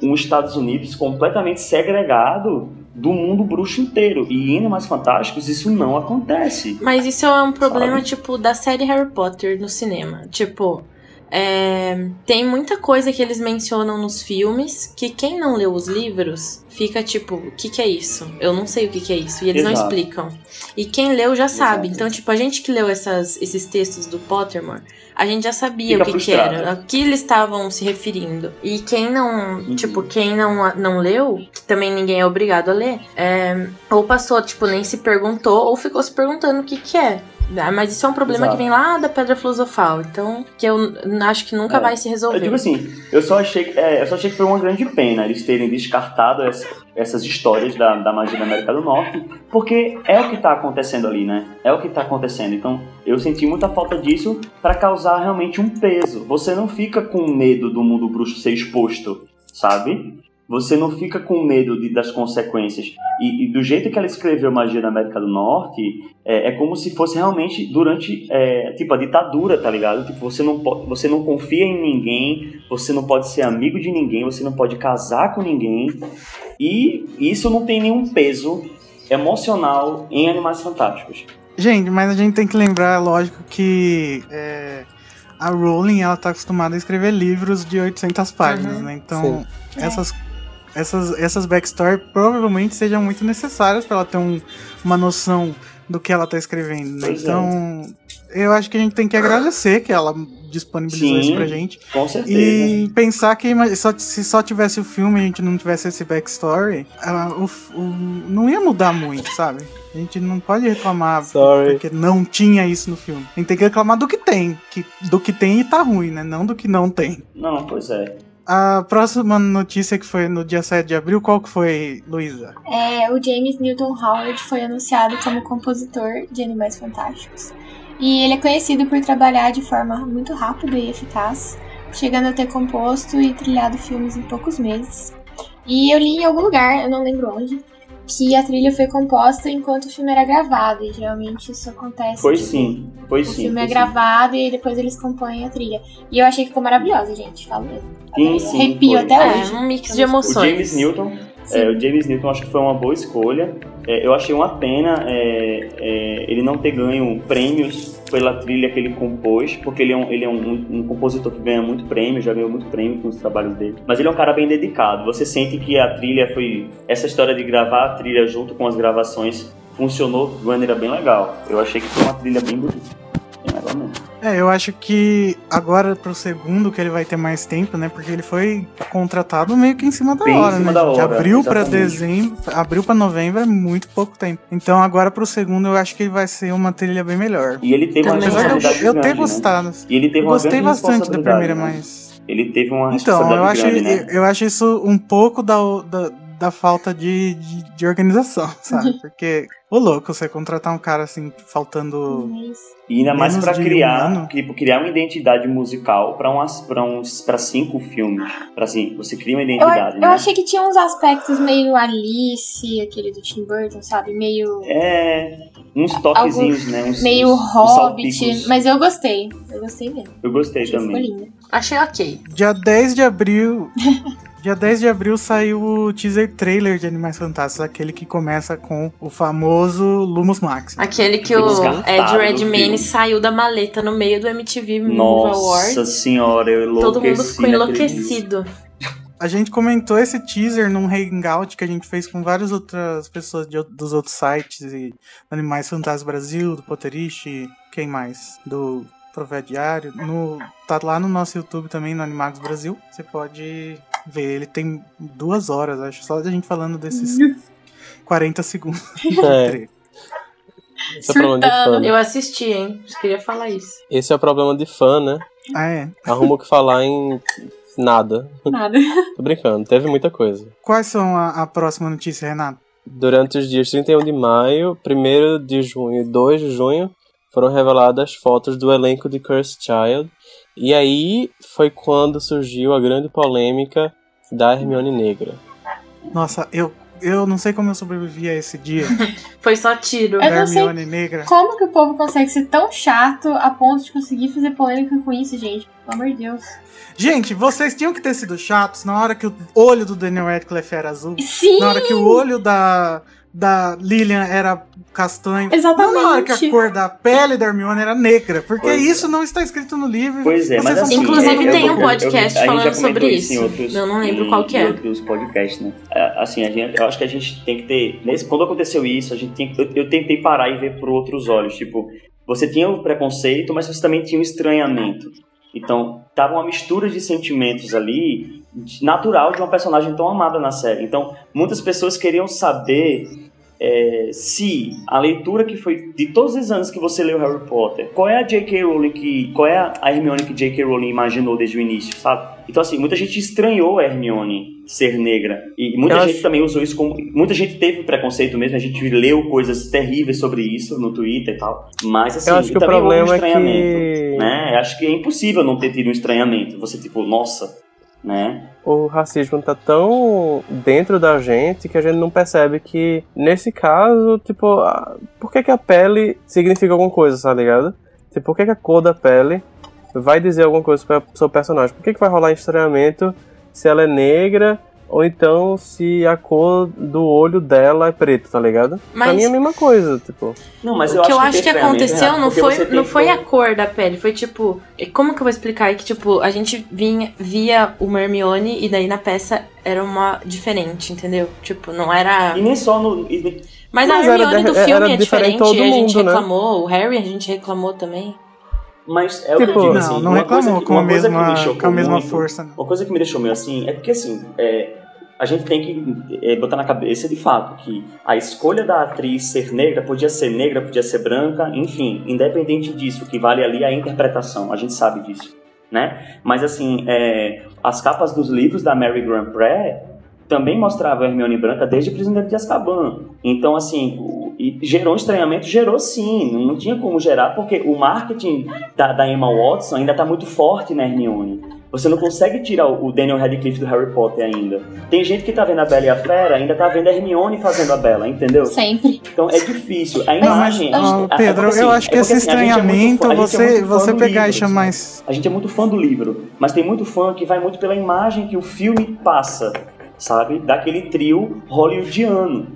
um Estados Unidos completamente segregado do mundo bruxo inteiro. E em Animais Fantásticos isso não acontece. Mas isso é um problema, Sabe? tipo, da série Harry Potter no cinema. Tipo, é, tem muita coisa que eles mencionam nos filmes que quem não leu os livros fica tipo, o que, que é isso? Eu não sei o que, que é isso. E eles não Exato. explicam. E quem leu já sabe. Exato. Então, tipo, a gente que leu essas, esses textos do Pottermore, a gente já sabia Fica o que, que era, a que eles estavam se referindo. E quem não, Uhum. tipo, quem não, não leu, que também ninguém é obrigado a ler, é, ou passou, tipo, nem se perguntou, ou ficou se perguntando o que que é. Ah, Mas isso é um problema Exato. que vem lá da Pedra Filosofal, então, que eu acho que nunca É. vai se resolver. Eu digo assim, eu só achei, que- é, eu só achei que foi uma grande pena eles terem descartado essa- essas histórias da, da magia da América do Norte, porque é o que está acontecendo ali, né? É o que está acontecendo. Então, eu senti muita falta disso para causar realmente um peso. Você não fica com medo do mundo bruxo ser exposto, sabe? Você não fica com medo de, das consequências. E, e, do jeito que ela escreveu Magia na América do Norte, é, é como se fosse realmente durante, é, tipo, a ditadura, tá ligado? Tipo, você não, pode, você não confia em ninguém, você não pode ser amigo de ninguém, você não pode casar com ninguém. E isso não tem nenhum peso emocional em Animais Fantásticos. Gente, mas a gente tem que lembrar, lógico, que é, a Rowling, ela tá acostumada a escrever livros de 800 páginas, uhum. né? Então, Sim. essas essas, essas backstory provavelmente sejam muito necessárias para ela ter um, uma noção do que ela tá escrevendo. Né? Então, é. eu acho que a gente tem que agradecer que ela disponibilizou Sim, isso pra gente. Com certeza. E pensar que só, se só tivesse o filme e a gente não tivesse esse backstory, ela, o, o, não ia mudar muito, sabe? A gente não pode reclamar Sorry. porque não tinha isso no filme. A gente tem que reclamar do que tem. Que, do que tem e tá ruim, né? Não do que não tem. Não, pois é. A próxima notícia que foi no dia 7 de abril, qual que foi, Luísa? É, o James Newton Howard foi anunciado como compositor de Animais Fantásticos. E ele é conhecido por trabalhar de forma muito rápida e eficaz, chegando a ter composto e trilhado filmes em poucos meses. E eu li em algum lugar, eu não lembro onde, que a trilha foi composta enquanto o filme era gravado, e geralmente isso acontece. Foi tipo, sim, foi sim. O filme é gravado e depois eles compõem a trilha. E eu achei que ficou maravilhosa, gente, falo mesmo. Sim, sim, Arrepio foi. até É, hoje. um mix de emoções. O James Newton, é, o James Newton acho que foi uma boa escolha. É, eu achei uma pena é, é, ele não ter ganho prêmios pela trilha que ele compôs, porque ele é, um, ele é um, um, compositor que ganha muito prêmio, já ganhou muito prêmio com os trabalhos dele. Mas ele é um cara bem dedicado. Você sente que a trilha foi. Essa história de gravar a trilha junto com as gravações funcionou de maneira bem legal. Eu achei que foi uma trilha bem bonita. É, eu acho que agora pro segundo que ele vai ter mais tempo, né? Porque ele foi contratado meio que em cima da Bem em hora, cima né? da hora, abril pra exatamente. dezembro, abril pra novembro é muito pouco tempo. Então agora pro segundo eu acho que vai ser uma trilha bem melhor. E ele teve uma Também responsabilidade eu, eu ter né? gostado. E ele teve uma gostei bastante da primeira, né? mas. Ele teve uma Então, eu acho, grande, né? eu acho isso um pouco da, da, da falta de, de, de organização, sabe? Porque, ô louco, você contratar um cara assim, faltando. E ainda mais um criar, ano. tipo, criar uma identidade musical pra umas para uns para cinco filmes. Para assim, você cria uma identidade, eu né? achei que tinha uns aspectos meio Alice, aquele do Tim Burton, sabe? Meio. É, uns toquezinhos, né? Uns, meio uns- uns Hobbit. salpicos. Mas eu gostei. Eu gostei mesmo. Eu gostei Achei também. Achei ok. Dia 10 de abril. Dia 10 de abril saiu o teaser trailer de Animais Fantásticos, aquele que começa com o famoso Lumos Max. Aquele que o Ed Redmayne saiu da maleta no meio do MTV Movie Nossa Awards. senhora, eu enlouqueci. Todo mundo ficou enlouquecido. A gente comentou esse teaser num hangout que a gente fez com várias outras pessoas de, dos outros sites, e Animais Fantásticos Brasil, do Potterish, quem mais? Do Diário. No, tá lá no nosso YouTube também, no Animagos Brasil. Você pode ver, ele tem duas horas, acho, só da gente falando desses 40 segundos. É. Esse é o problema de fã. né? Eu assisti, hein? Só queria falar isso. Esse é o problema de fã, né? Ah, é. Arruma o que falar em nada. Nada. Tô brincando, teve muita coisa. Quais são a, a próxima notícia, Renato? Durante os dias 31 de maio, 1 de junho e 2 de junho foram reveladas fotos do elenco de Cursed Child. E aí foi quando surgiu a grande polêmica da Hermione Negra. Nossa, eu, eu não sei como eu sobrevivi a esse dia Foi só tiro. Eu da Hermione Negra. Como que o povo consegue ser tão chato a ponto de conseguir fazer polêmica com isso, gente? Pelo amor de Deus. Gente, vocês tinham que ter sido chatos na hora que o olho do Daniel Radcliffe era azul. Sim! Na hora que o olho da, da Lilian era castanho. Exatamente. Não na hora que a cor da pele da Hermione era negra. Porque Pois é. isso não está escrito no livro. Pois é, mas assim, Inclusive, eu- tem eu- um eu- eu- podcast gente já falando sobre isso. Isso. outros, Eu não lembro em- qual que é. Em outros podcasts, né? É, Assim, a gente, eu acho que a gente tem que ter. Nesse, quando aconteceu isso, a gente tem, eu, eu tentei parar e ver por outros olhos. Tipo, você tinha o preconceito, mas você também tinha o estranhamento. Então, tava uma mistura de sentimentos ali, natural de uma personagem tão amada na série. Então, muitas pessoas queriam saber é, se a leitura que foi de todos os anos que você leu Harry Potter, qual é a J.K. Rowling que, qual é a Hermione que J.K. Rowling imaginou desde o início, sabe? Então assim, muita gente estranhou a Hermione ser negra e muita Eu gente acho- também usou isso como, muita gente teve preconceito mesmo, a gente leu coisas terríveis sobre isso no Twitter e tal, mas assim, Eu acho que o houve um problema é estranhamento, que- né? Eu acho que é impossível não ter tido um estranhamento. Você tipo, nossa, né? o racismo tá tão dentro da gente que a gente não percebe que, nesse caso, tipo, por que, que a pele significa alguma coisa, tá ligado? Tipo, por que, que a cor da pele vai dizer alguma coisa sobre o seu personagem? Por que, que vai rolar estranhamento se ela é negra ou então se a cor do olho dela é preto, tá ligado? Pra Mas- mim é a mesma coisa, tipo. Não, mas o eu que eu acho que estranhamento, aconteceu Renato, não foi, não foi a cor da pele, foi tipo. Como que eu vou explicar? É que, tipo, a gente vinha, via uma Hermione e daí na peça era uma diferente, entendeu? Tipo, não era. E nem só no. Mas, Mas a era Hermione de- do era filme é diferente diferente, todo a gente mundo, né? reclamou, o Harry a gente reclamou também. Mas é o que Tipo, eu digo Não, assim. não coisa reclamou que- com a mesma, com a mesma muito- força. né? Uma coisa que me deixou meio assim é porque assim, é, a gente tem que é, botar na cabeça de fato que a escolha da atriz ser negra podia ser negra, podia ser branca, enfim, independente disso, o que vale ali é a interpretação, a gente sabe disso, né? Mas assim, é, as capas dos livros da Mary Grant Pré também mostravam a Hermione branca desde Prisioneiro de Azkaban. Então, assim, e gerou um estranhamento? Gerou sim, não tinha como gerar, porque o marketing da, da Emma Watson ainda tá muito forte na Hermione. Você não consegue tirar o Daniel Radcliffe do Harry Potter ainda. Tem gente que tá vendo a Bela e a Fera, ainda tá vendo a Hermione fazendo a Bela, entendeu? Sempre. Então é difícil. A Mas, imagem. ah, a- a- é Pedro, assim, eu acho que é porque, esse assim, é estranhamento, fã- é você, fã você do pegar e livro, chamar sabe? isso. A gente é muito fã do livro, mas tem muito fã que vai muito pela imagem que o filme passa, sabe? Daquele trio hollywoodiano,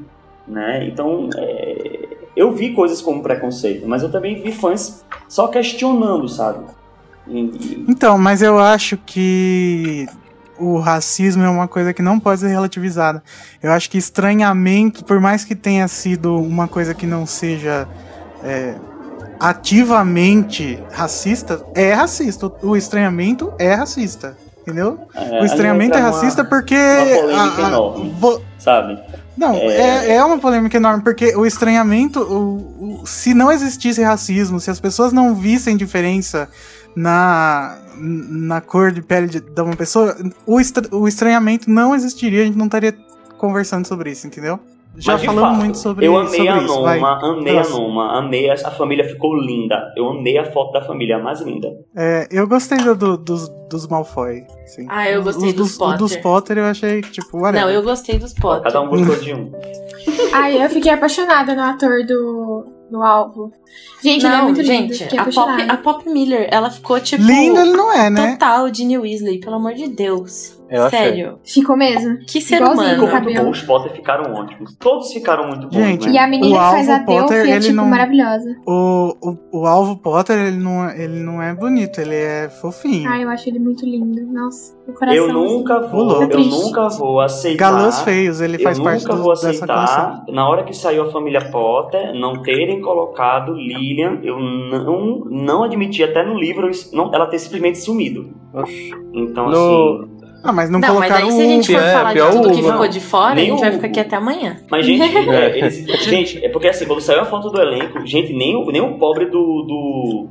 né? Então, é, eu vi coisas como preconceito, mas eu também vi fãs só questionando, sabe? E- Então, mas eu acho que o racismo é uma coisa que não pode ser relativizada. Eu acho que estranhamento, por mais que tenha sido uma coisa que não seja é, ativamente racista, é racista. O estranhamento é racista. Entendeu? É, o estranhamento é entra uma- racista porque. uma polêmica a- a- enorme. vo- sabe? Não, É. é... É, uma polêmica enorme, porque o estranhamento, o, o- se não existisse racismo, se as pessoas não vissem diferença na, na cor de pele de, de uma pessoa, o, estra- o estranhamento não existiria, a gente não estaria conversando sobre isso, entendeu? Já Mas, falamos fato, muito sobre, Eu amei sobre a isso. vai. Noma, amei a. Noma, amei a, a família ficou linda. Eu amei a foto da família, a mais linda. É, eu gostei do, do- dos, dos Malfoy. Sim. Ah, eu gostei Os dos Potter. dos Potter eu achei, tipo, whatever. Não, eu gostei dos Potter. Cada um gostou de um. Ai, eu fiquei apaixonada no ator do, do alvo. Gente, ele é não, muito lindo. gente, a Pop, a Pop Miller, ela ficou tipo. Lindo ele não é, né? Total de New Weasley, pelo amor de Deus. Eu achei. Sério. Ficou mesmo. Que ser Igualzinho, humano. Ficou muito bom, os Potter ficaram ótimos. Todos ficaram muito bons, Gente, né? E a menina O que faz a Alvo Potter, Delphi é, ele tipo, não- maravilhosa. O, o, o Alvo Potter, ele não, é- ele não é bonito, ele é fofinho. Ai, eu acho ele muito lindo. Nossa, o coração. Eu nunca vou, louco. eu Triste. nunca vou aceitar. Galãs feios, ele faz eu parte nunca do- vou dessa aceitar, coleção. na hora que saiu a família Potter, não terem colocado Lilian, eu não, não admiti até no livro não, ela ter simplesmente sumido. Oxi. Então, No- assim. Ah, mas não, Não, mas colocaram aí se a gente for É, falar de tudo que ficou de fora, a Nem gente vai ficar aqui até amanhã. Mas, gente, é, eles- gente, é porque assim, quando saiu a foto do elenco, gente, nem o, nem o pobre do. do.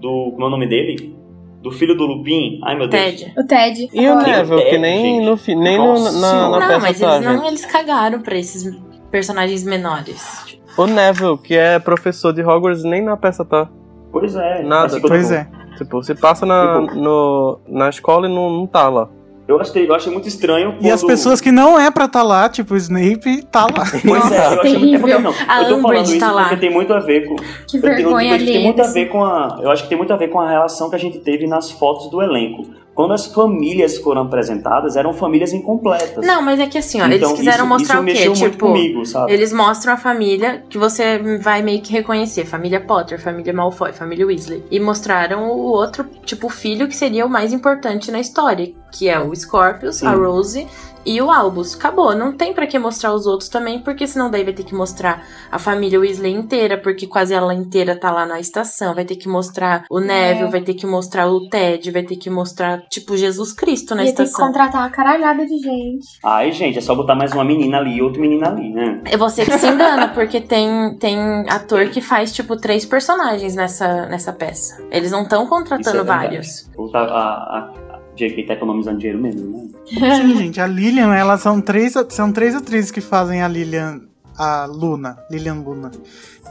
do. Como é o nome dele? Do filho do Lupin. Ai meu Deus. Ted. O Ted. E o Neville, que nem, gente. no, nem no, na, na Senhora. peça Não, mas tá, eles não, eles cagaram pra esses personagens menores. O Neville, que é professor de Hogwarts, nem na peça tá. Pois é. Nada. assim, quando Pois é. Tipo, se passa na, Tipo- no, na escola e não, não tá lá. Eu achei, eu achei muito estranho. E as quando- pessoas que não é pra tá lá, tipo o Snape, tá lá. Pois é, eu achei muito. É não, A eu tô falando Umbridge isso tá lá. porque tem muito a ver com. Que eu tenho- vergonha que tem muito a ver com a. Eu acho que tem muito a ver com a relação que a gente teve nas fotos do elenco. Quando as famílias foram apresentadas, eram famílias incompletas. Não, mas é que assim, ó, Então, eles quiseram isso- mostrar isso o quê? Tipo, comigo, sabe? eles mostram a família que você vai meio que reconhecer, família Potter, família Malfoy, família Weasley. E mostraram o outro, tipo, o filho que seria o mais importante na história, que é o Scorpius, Sim. a Rose e o Albus. Acabou, não tem pra que mostrar os outros também, porque senão daí vai ter que mostrar a família Weasley inteira, porque quase ela inteira tá lá na estação. Vai ter que mostrar o Neville, vai ter que mostrar o Ted, vai ter que mostrar, tipo, Jesus Cristo na Ia ter que estação. contratar uma caralhada de gente. Ai, gente, é só botar mais uma menina ali e outra menina ali, né? É você que se engana, porque tem, tem ator que faz, tipo, três personagens nessa, nessa peça. Eles não estão contratando é vários. A, a JK tá economizando dinheiro mesmo, né? Sim, gente, a Lilian, elas são três, são três atrizes que fazem a Lilian, a Luna, Lilian Luna.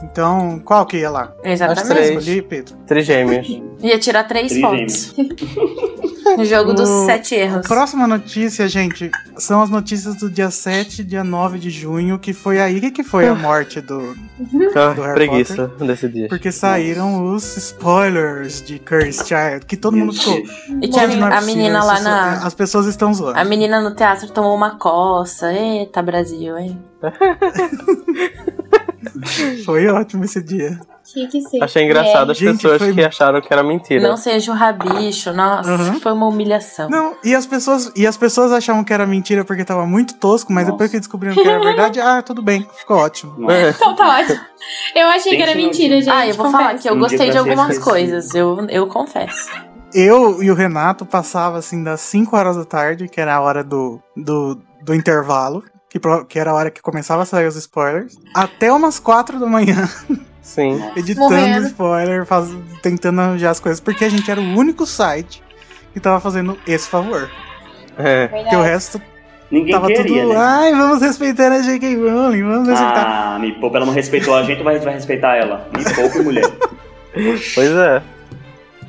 Então, qual que ia lá? Exatamente. As três. Escolhi, Pedro. Trigêmeos. Ia tirar três Trigêmeos. fotos. O jogo dos sete erros. A próxima notícia, gente, são as notícias do dia 7 e dia 9 de junho, que foi aí que foi a morte do, Ah, do Harry preguiça Potter. desse dia. Porque saíram os spoilers de Cursed Child, que todo mundo ficou. E tinha a "Gente, men- não é a menina lá na- As pessoas estão zoando. A menina no teatro tomou uma coça. Eita, Brasil, hein? Foi ótimo esse dia. Que. Achei engraçado as Gente, pessoas foi- que acharam que era mentira. Não seja o rabicho. Nossa, Uhum. foi uma humilhação. Não, e as pessoas, e as pessoas achavam que era mentira porque tava muito tosco, mas depois que descobriram que era verdade, ah, tudo bem, ficou ótimo. Então tá ótimo. Eu achei que era mentira, gente. Ah, eu vou falar que eu gostei de algumas esquecido. coisas. Eu, eu confesso. Eu e o Renato passava assim das 5 horas da tarde, que era a hora do, do, do intervalo, que, que era a hora que começava a sair os spoilers, até umas 4 da manhã. Sim. Editando Morrendo. spoiler, faz, tentando arranjar as coisas, porque a gente era o único site que tava fazendo esse favor. É. Porque o resto Ninguém tava queria, tudo. né? Ai, vamos respeitar a J.K. Rowling, vamos respeitar. Ah, me poupa, ela não respeitou a gente, mas vai respeitar ela. Me poupe, mulher. Pois é.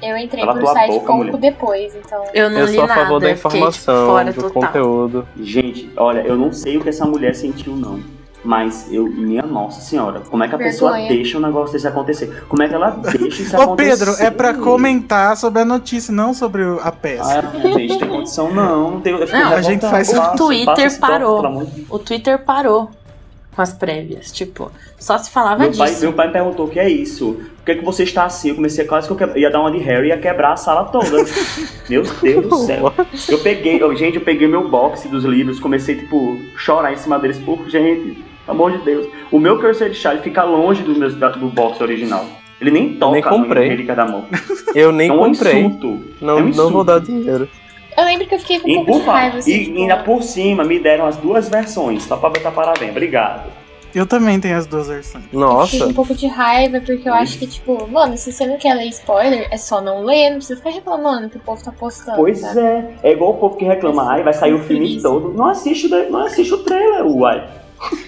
Eu entrei Cala pro site boca, pouco mulher. depois, então. Eu não Eu li sou a nada. favor da fiquei, tipo, informação, fora do total. conteúdo. Gente, olha, eu não sei o que essa mulher sentiu, não. Mas eu, minha nossa senhora, como é que a pessoa Vergonha. deixa um negócio desse acontecer? Como é que ela deixa isso Ô acontecer? Pedro, é pra comentar sobre a notícia, não sobre a peça. Ah, gente, tem condição não. Não, tem, Não, a gente faz- O passa Twitter toque, parou. O Twitter parou com as prévias. Tipo, só se falava Meu pai, disso. meu pai me perguntou o que é isso. Por que, que você está assim? Eu comecei quase que eu que- ia dar uma de Harry e ia quebrar a sala toda. meu Deus do céu. Eu peguei, eu- gente, eu peguei meu box dos livros, comecei, tipo, chorar em cima deles. Por gente, pelo amor de Deus. O meu Cursor de Child fica longe do, meu, do box original. Ele nem toca nem comprei. no Relíquia da Morte. Eu nem É um comprei. insulto. Não, É um não vou insulto. dar dinheiro. Eu lembro que eu fiquei com um E, pouco de raiva, assim. e tipo, ainda por cima me deram as duas versões, só pra botar parabéns. Obrigado. Eu também tenho as duas versões. Fiquei Nossa. com um pouco de raiva, porque eu acho que, tipo, mano, se você não quer ler spoiler, é só não ler, não precisa ficar reclamando que o povo tá postando. Pois sabe? é, é igual o povo que reclama, ai, vai sair o filme todo. Não assiste, o- não assiste o trailer, uai.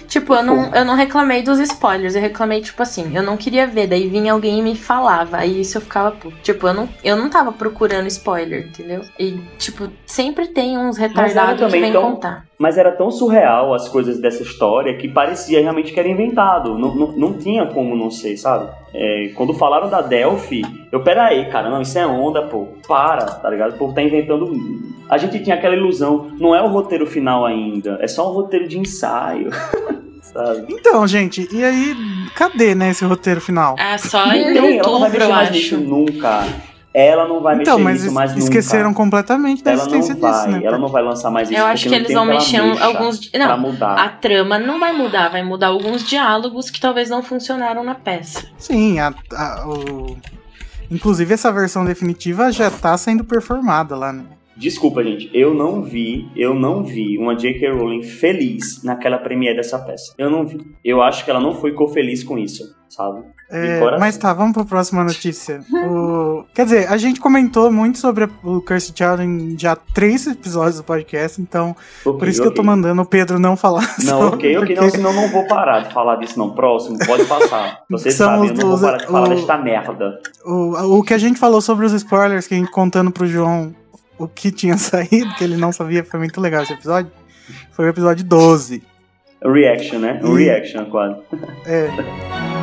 Tipo, eu não, eu não reclamei dos spoilers, eu reclamei, tipo assim, eu não queria ver, daí vinha alguém e me falava, aí isso eu ficava puto. Tipo, eu não, eu não tava procurando spoiler, entendeu? E, tipo, sempre tem uns retardados que vêm tão- contar. Mas era tão surreal as coisas dessa história que parecia realmente que era inventado. Não, não, não tinha como não ser, sabe? É, quando falaram da Delphi, eu, peraí, cara, não, isso é onda, pô. Para, tá ligado? O povo tá inventando. A gente tinha aquela ilusão, não é o roteiro final ainda, é só um roteiro de ensaio. sabe? Então, gente, e aí, cadê, né, esse roteiro final? Ah, só Não em tem, ela não vai outubro, mexer eu mais acho. nisso nunca. Ela não vai Então, mexer mas nisso mais nunca. esqueceram completamente da Ela não existência vai, disso, né? ela não vai lançar mais isso. Eu acho que eles vão mexer alguns. Pra Não, mudar. a trama não vai mudar, vai mudar alguns diálogos que talvez não funcionaram na peça. Sim, a, a- o... inclusive essa versão definitiva já tá sendo performada lá, né? Desculpa, gente, eu não vi, eu não vi uma J.K. Rowling feliz naquela premiere dessa peça. Eu não vi. Eu acho que ela não ficou feliz com isso, sabe? É, mas tá, vamos pra próxima notícia. O- Quer dizer, a gente comentou muito sobre o Cursed Child em já três episódios do podcast, então Ok, por isso que eu tô mandando o Pedro não falar. Não, sobre, ok, ok, porque não, senão eu não vou parar de falar disso, não. Próximo, pode passar. Vocês São sabem, eu não vou parar de falar o- desta merda. O, o que a gente falou sobre os spoilers, que a gente contando pro João o que tinha saído, que ele não sabia, foi muito legal esse episódio. Foi o episódio 12. Reaction, né? E- reaction, quase. É.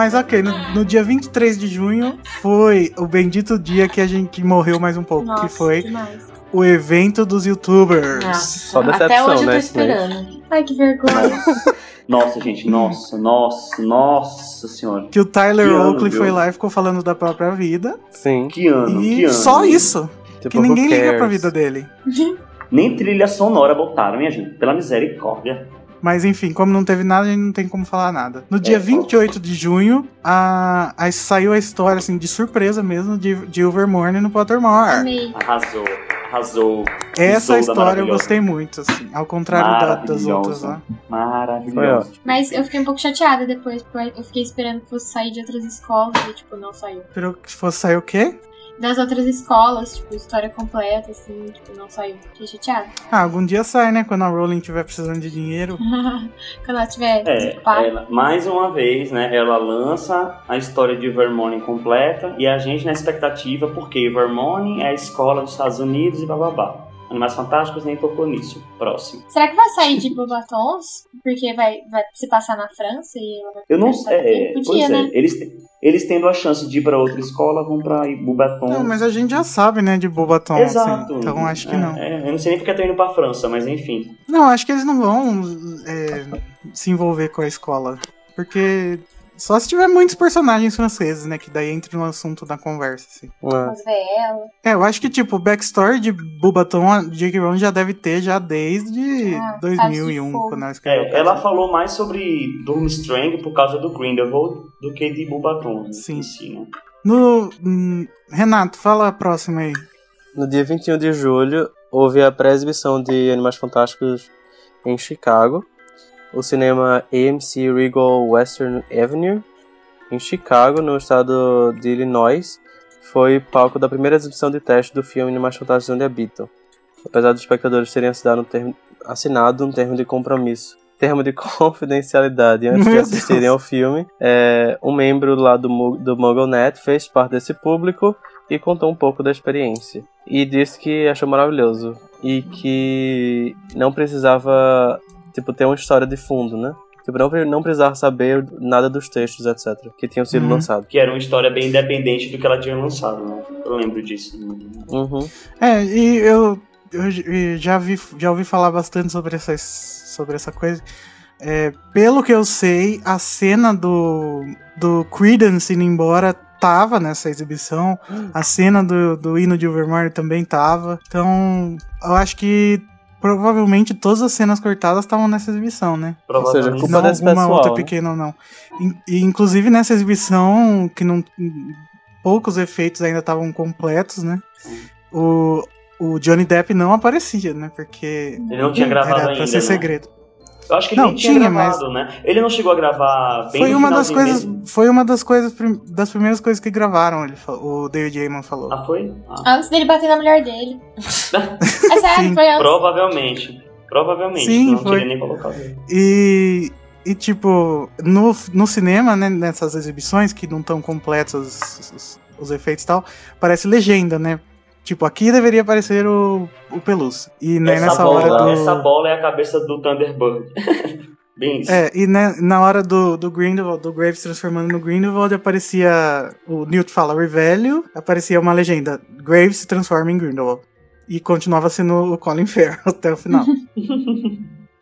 Mas ok, no, no dia 23 de junho foi o bendito dia que a gente que morreu mais um pouco, Nossa, que foi demais. o evento dos youtubers. Só Até decepção, hoje eu tô né? esperando. Ai, que vergonha. Nossa, gente, nossa, nossa, nossa senhora. Que o Tyler Que ano, Oakley viu? foi lá e ficou falando da própria vida. Sim. Que ano, E que ano. só isso. Tipo, que ninguém liga pra vida dele. Nem trilha sonora botaram, minha gente. Pela misericórdia. Mas enfim, como não teve nada, a gente não tem como falar nada. No dia É, 28 de junho, a, a- saiu a história, assim, de surpresa mesmo, de, de Ilvermorny no Pottermore. Amei. Arrasou, arrasou. Essa Isolda história eu maravilhosa. gostei muito, assim. Ao contrário da- das Maravilhosa. outras lá. Maravilhoso. Mas eu fiquei um pouco chateada depois, porque eu fiquei esperando que fosse sair de outras escolas e, tipo, não saiu. Esperou que fosse sair o quê? Das outras escolas, tipo, história completa, assim, tipo, não saiu. Fiquei chateada. Ah, algum dia sai, né? Quando a Rowling estiver precisando de dinheiro. Quando ela tiver É, desocupada. ela, mais uma vez, né, ela lança a história de Vermont completa e a gente na expectativa, porque Vermont é a escola dos Estados Unidos e bababá. Animais Fantásticos nem tocou nisso. Próximo. Será que vai sair de Bobatons? Porque vai, vai se passar na França e ela vai Eu não sei. É, pois Podia, é, né? eles, eles tendo a chance de ir pra outra escola, vão pra Bubaton. Não, mas a gente já sabe, né, de Bobaton, Exato. assim. Então acho que É, não. é, eu não sei nem porque eu tô indo pra França, mas enfim. Não, acho que eles não vão é, se envolver com a escola. Porque só se tiver muitos personagens franceses, né? Que daí entra no assunto da conversa, assim. As velas. É, eu acho que, tipo, o backstory de Bubaton, a J.K. Rowling já deve ter já desde Ah, 2001, Cálice de quando ela escreveu. É, ela falou mais sobre Durmstrang por causa do Grindelwald do que de Bubaton. Sim. em si, né? No, hum, Renato, fala a próxima aí. No dia 21 de julho, houve a pré-exibição de Animais Fantásticos em Chicago. O cinema AMC Regal Western Avenue, em Chicago, no estado de Illinois, foi palco da primeira exibição de teste do filme Animais Fantásticos Onde Habitam. Apesar dos espectadores terem assinado um termo, assinado um termo de compromisso, termo de confidencialidade antes de Meu assistirem Deus. ao filme, é, um membro lá do, do MuggleNet fez parte desse público e contou um pouco da experiência. E disse que achou maravilhoso. E que não precisava, tipo, ter uma história de fundo, né? Tipo, não, não precisava saber nada dos textos, etc. Que tinham sido Uhum. lançados. Que era uma história bem independente do que ela tinha lançado, né? Eu lembro disso. Uhum. É, e eu, eu já, vi, já ouvi falar bastante sobre, essas, sobre essa coisa. É, pelo que eu sei, a cena do, do Credence indo embora tava nessa exibição. A cena do, do hino de Overmore também tava. Então, eu acho que provavelmente todas as cenas cortadas estavam nessa exibição, né? Ou seja, culpa não desse alguma pessoal, outra né? pequena ou não. E, inclusive nessa exibição, que não poucos efeitos ainda estavam completos, né? O, o Johnny Depp não aparecia, né? Porque Ele não tinha gravado era pra ainda, ser né? segredo. Eu acho que ele Não, nem tinha, tinha, gravado, né? Ele não chegou a gravar bem Foi uma das coisas, mesmo? foi uma das coisas das primeiras coisas que gravaram, ele fa- o David Heyman falou. Ah, foi? Ah. Antes dele bater na mulher dele. é sério, Sim. foi antes. Provavelmente. Provavelmente. Sim, não foi. queria nem colocar. E, e tipo, no, no cinema, né, nessas exibições que não estão completos os, os, os efeitos e tal, parece legenda, né? Tipo, aqui deveria aparecer o, o Pelúcia. E né, essa, nessa bola, hora do. essa bola é a cabeça do Thunderbird. Bem isso. É, e né, na hora do, do Grindelwald, do Graves transformando no Grindelwald, aparecia. O Newt fala Revelio, aparecia uma legenda: Graves se transforma em Grindelwald. E continuava sendo o Colin Farrell até o final.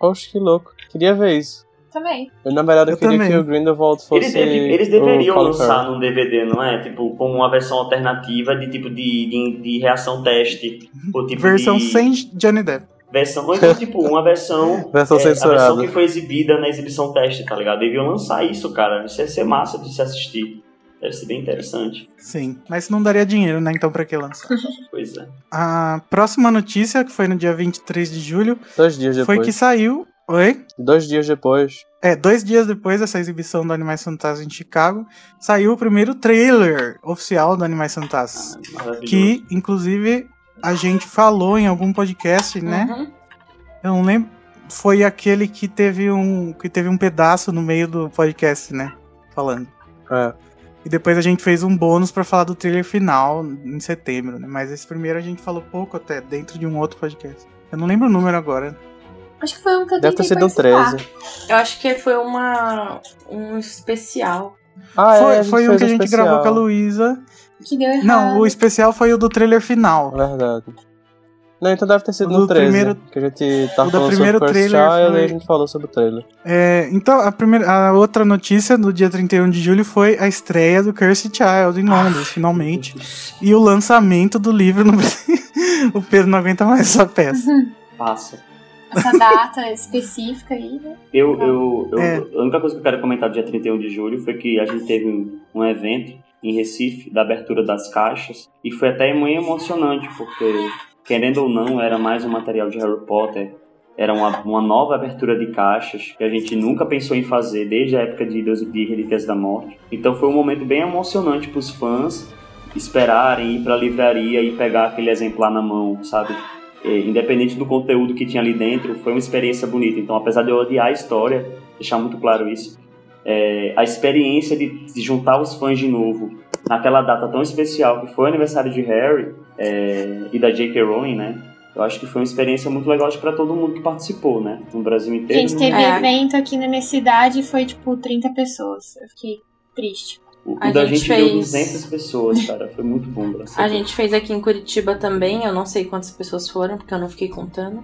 Oxe, que louco. Queria ver isso. Também. Eu, na verdade, eu, Eu queria também. que o Grindelwald fosse. Eles, deve- eles deveriam lançar num DVD, não é? Tipo, como uma versão alternativa de tipo de, de, de reação teste. Ou tipo Versão de... sem Johnny Depp. Versão, ou então, tipo, uma versão. Versão é, a versão censurada. que foi exibida na exibição teste, tá ligado? Deviam lançar isso, cara. Isso ia ser massa de se assistir. Deve ser bem interessante. Sim. Mas não daria dinheiro, né? Então pra que lançar? Pois é. A próxima notícia, que foi no dia 23 de julho, Dois dias depois. foi que saiu. Oi? Dois dias depois. É, dois dias depois dessa exibição do Animais Fantásticos em Chicago, saiu o primeiro trailer oficial do Animais Fantásticos. Maravilhoso. Que, inclusive, a gente falou em algum podcast, né? Uhum. Eu não lembro. Foi aquele que teve um que teve um pedaço no meio do podcast, né? Falando. É. E depois a gente fez um bônus pra falar do trailer final em setembro, né? Mas esse primeiro a gente falou pouco até, dentro de um outro podcast. Eu não lembro o número agora. Acho que foi um que eu Deve ter sido um participar. 13. Eu acho que foi uma um especial. Ah, é, foi a gente foi um que a gente especial. gravou com a Luísa. Que deu errado. Não, o especial foi o do trailer final. Verdade. Não, então deve ter sido no 13. primeiro- Que a gente tava o do falando primeiro sobre First trailer Child foi- e a gente falou sobre o trailer. É, então, a, primeira, a outra notícia do dia 31 de julho foi a estreia do Cursed Child em Londres, finalmente. E o lançamento do livro no Brasil. o Pedro não aguenta mais essa peça. Passa. Essa data específica aí, né? Eu, eu, eu- É. A única coisa que eu quero comentar do dia 31 de julho foi que a gente teve um, um evento em Recife, da abertura das caixas, e foi até muito emocionante, porque, querendo ou não, era mais um material de Harry Potter, era uma, uma nova abertura de caixas que a gente nunca pensou em fazer desde a época de, Deus, de Relíquias da Morte. Então foi um momento bem emocionante para os fãs esperarem ir para a livraria e pegar aquele exemplar na mão, sabe? Independente do conteúdo que tinha ali dentro, foi uma experiência bonita. Então, apesar de eu odiar a história, deixar muito claro isso, é, a experiência de, de juntar os fãs de novo naquela data tão especial que foi o aniversário de Harry é, e da J.K. Rowling, né? Eu acho que foi uma experiência muito legal para todo mundo que participou, né? No Brasil inteiro. Gente, teve É. evento aqui na minha cidade e foi tipo 30 pessoas. Eu fiquei triste. O, o A da gente gente deu fez- 200 pessoas, cara. Foi muito bom. A gente fez aqui em Curitiba também, eu não sei quantas pessoas foram, porque eu não fiquei contando.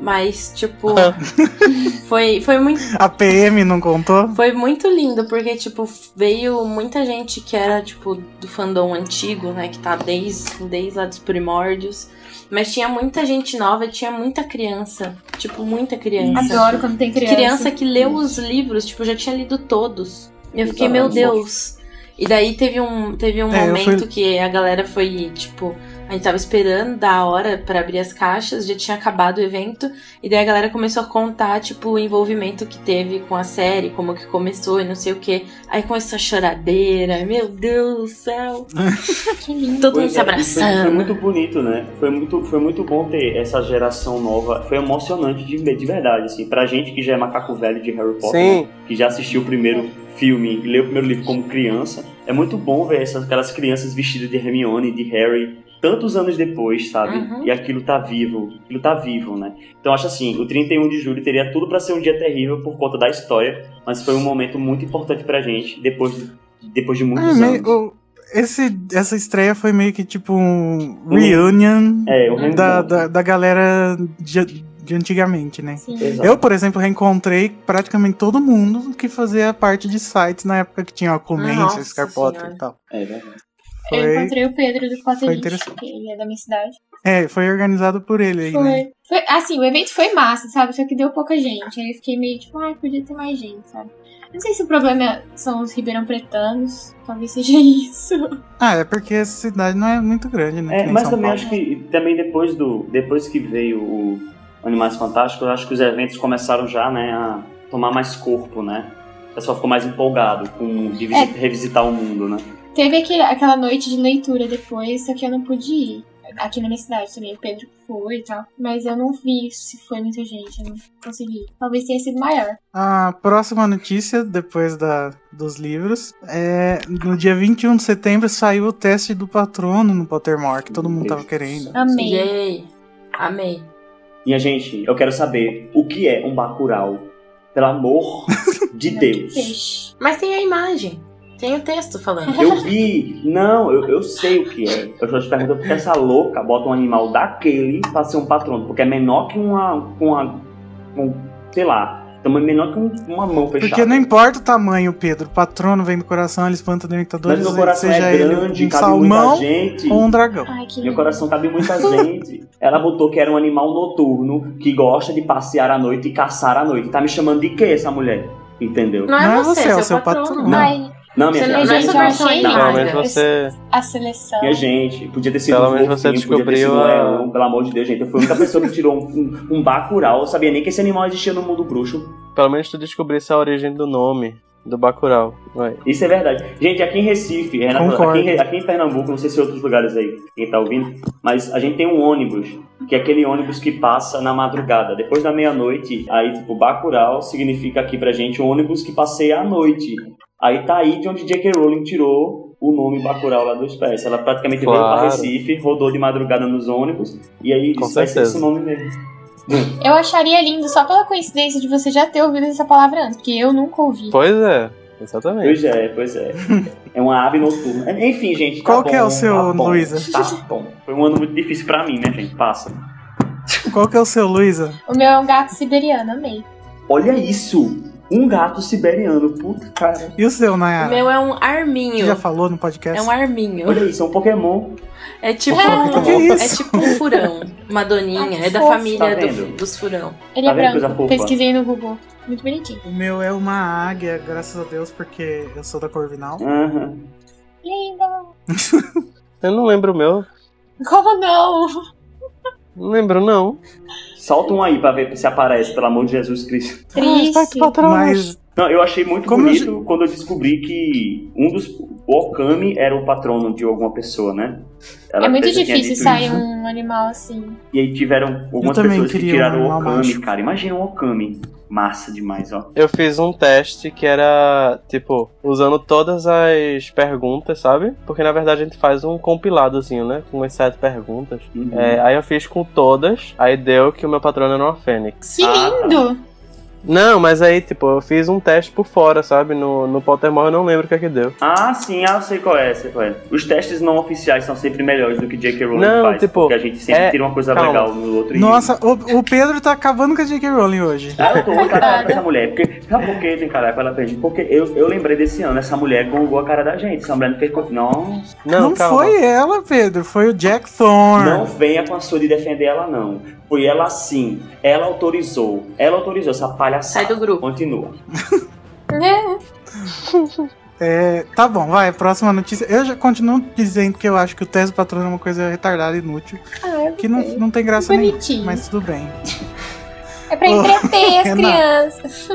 Mas, tipo, foi, foi muito. A PM não contou? Foi muito lindo, porque, tipo, veio muita gente que era, tipo, do fandom antigo, né? Que tá desde, desde lá dos primórdios. Mas tinha muita gente nova, tinha muita criança. Tipo, muita criança. Adoro quando tem criança. Criança que leu os livros, tipo, já tinha lido todos. E eu fiquei, meu. Deus. E daí teve um, teve um É, momento fui- que a galera foi, tipo, a gente tava esperando da hora pra abrir as caixas, já tinha acabado o evento, e daí a galera começou a contar, tipo, o envolvimento que teve com a série, como que começou e não sei o que. Aí começou a choradeira, meu Deus do céu. Que lindo. Todo mundo se é, e foi, foi abraçando. muito bonito, né? Foi muito, foi muito bom ter essa geração nova. Foi emocionante de, de verdade, assim. Pra gente que já é macaco velho de Harry Potter, Sim. né? que já assistiu o primeiro filme e leu o primeiro livro como criança, é muito bom ver essas, aquelas crianças vestidas de Hermione, de Harry, tantos anos depois, sabe? Uhum. E aquilo tá vivo. Aquilo tá vivo, né? Então acho assim, o 31 de julho teria tudo pra ser um dia terrível por conta da história, mas foi um momento muito importante pra gente, depois de, depois de muitos É, anos. meio- esse, essa estreia foi meio que tipo um reunion É, um da, da, da galera de, de antigamente, né? Eu, por exemplo, reencontrei praticamente todo mundo que fazia parte de sites na época que tinha Oculência, Nossa Scar Potter e tal. É verdade. Eu Foi, encontrei o Pedro do interessante. que ele é da minha cidade. é, foi organizado por ele aí, Foi. né? foi. Assim, o evento foi massa, sabe? Só que deu pouca gente. Aí eu fiquei meio tipo, ai, podia ter mais gente, sabe? Não sei se o problema são os ribeirão pretanos. Talvez seja isso. Ah, é porque essa cidade não é muito grande, né? É, mas São também Paulo. acho que também depois do depois que veio o Animais Fantásticos, eu acho que os eventos começaram já, né, a tomar mais corpo, né? O pessoal ficou mais empolgado com É. revisitar o mundo, né? Teve aquele, aquela noite de leitura depois, só que eu não pude ir. Aqui na minha cidade também, o Pedro foi e tal. Mas eu não vi se foi muita gente, eu não consegui. Talvez tenha sido maior. A próxima notícia, depois da, dos livros, é no dia 21 de setembro saiu o teste do patrono no Pottermore, que todo mundo tava querendo. Amei. Yay. Amei. Minha gente, eu quero saber o que é um Bacurau. Pelo amor de Deus. Mas tem a imagem. Tem o texto falando. Eu vi, não, eu, eu sei o que é. Eu estou te perguntando porque essa louca bota um animal daquele pra ser um patrono, porque é menor que uma. uma um, sei lá, tamanho menor que um- uma mão fechada. Porque não importa o tamanho, Pedro. O patrono vem do coração, ele espanta Mas dementadores, meu coração seja é grande, um cabe salmão muita gente. ou um dragão. Ai, que Meu coração cabe muita gente. Ela botou que era um animal noturno que gosta de passear à noite e caçar à noite. Tá me chamando de quê essa mulher? Entendeu? Não é Não é você, você, é é o seu seu patrono. patrono. Não. Ai, Não, minha Você gente. não- gente, essa eu versão achei é Pelo nada. menos você. a seleção. Minha gente, podia ter sido Pelo um menos você descobriu a- leão, pelo amor de Deus, gente. Eu fui a única pessoa que tirou um, um, um Bacurau. Eu sabia nem que esse animal existia no mundo bruxo. Pelo menos tu descobrisse a origem do nome do Bacurau. Vai. Isso é verdade. Gente, aqui em Recife, Renato, aqui, aqui em Pernambuco, não sei se em outros lugares aí, quem tá ouvindo, mas a gente tem um ônibus, que é aquele ônibus que passa na madrugada. Depois da meia-noite, aí, tipo, Bacurau significa aqui pra gente um ônibus que passeia à noite. Aí tá aí de onde J.K. Rowling tirou o nome Bacurau lá dos pés. Ela praticamente veio Claro. pra Recife, rodou de madrugada nos ônibus, e aí Com isso vai ser certeza. esse nome mesmo. Eu acharia lindo só pela coincidência de você já ter ouvido essa palavra antes, porque eu nunca ouvi. Pois é, exatamente. Pois é, pois é. É uma ave noturna. Enfim, gente. Tá Qual que é bom, o seu, tá bom, Luísa? Tá bom. Foi um ano muito difícil pra mim, né, gente? Passa. Qual que é o seu, Luísa? O meu é um gato siberiano, amei. Olha isso! Um gato siberiano, puta cara. E o seu, O Nayara? meu é um arminho. Você já falou no podcast? É um arminho. Olha isso, é um Pokémon. É tipo, Que que é é tipo um furão. Uma doninha. Ai, que é da fofo. família Tá do- dos furão. Ele Tá é branco. Pesquisei no Google. Muito bonitinho. O meu é uma águia, graças a Deus, porque eu sou da Corvinal. Aham. Linda. Eu não lembro o meu. Como não? Não lembro, não. Solta um aí pra ver se aparece, pelo amor de Jesus Cristo. Triste. Mas Não, eu achei muito Como eu bonito quando eu descobri que um dos. O Okami era o patrono de alguma pessoa, né? Ela É muito difícil sair isso. um animal assim. E aí tiveram algumas pessoas que tiraram um o Okami, macho. cara. Imagina um Okami. Massa demais, ó. Eu fiz um teste que era, tipo, usando todas as perguntas, sabe? Porque na verdade a gente faz um compiladozinho, né? Com as sete perguntas. Uhum. É, aí eu fiz com todas, aí deu que o meu patrono era uma fênix. Que Ah, tá. Não, mas aí, tipo, eu fiz um teste por fora, sabe? No, no Pottermore eu não lembro o que é que deu. Ah, sim, ah, eu sei qual é, sei qual é. Os testes não oficiais são sempre melhores do que J.K. Rowling Não, faz. tipo, porque a gente sempre é- tira uma coisa calma. legal no outro e- Nossa, o, o Pedro tá acabando com a J.K. Rowling hoje. Ah, eu tô caralho com essa mulher. Porque, sabe por que tem caralho com ela perde? Porque eu, eu lembrei desse ano, essa mulher gongou a cara da gente. Essa mulher não fez. co- Nossa. Não, foi ela, Pedro, foi o Jack Thorne. Não venha com a sua de defender ela, não. Foi ela sim. Ela autorizou. Ela autorizou essa palhaçada. Sai do grupo. Continua. É, tá bom, vai, próxima notícia. Eu já continuo dizendo que eu acho que o teste do patrono é uma coisa retardada e inútil. Ah, Que não, não tem graça Bonitinho. nenhuma, mas tudo bem. É pra entreter as Renato. crianças.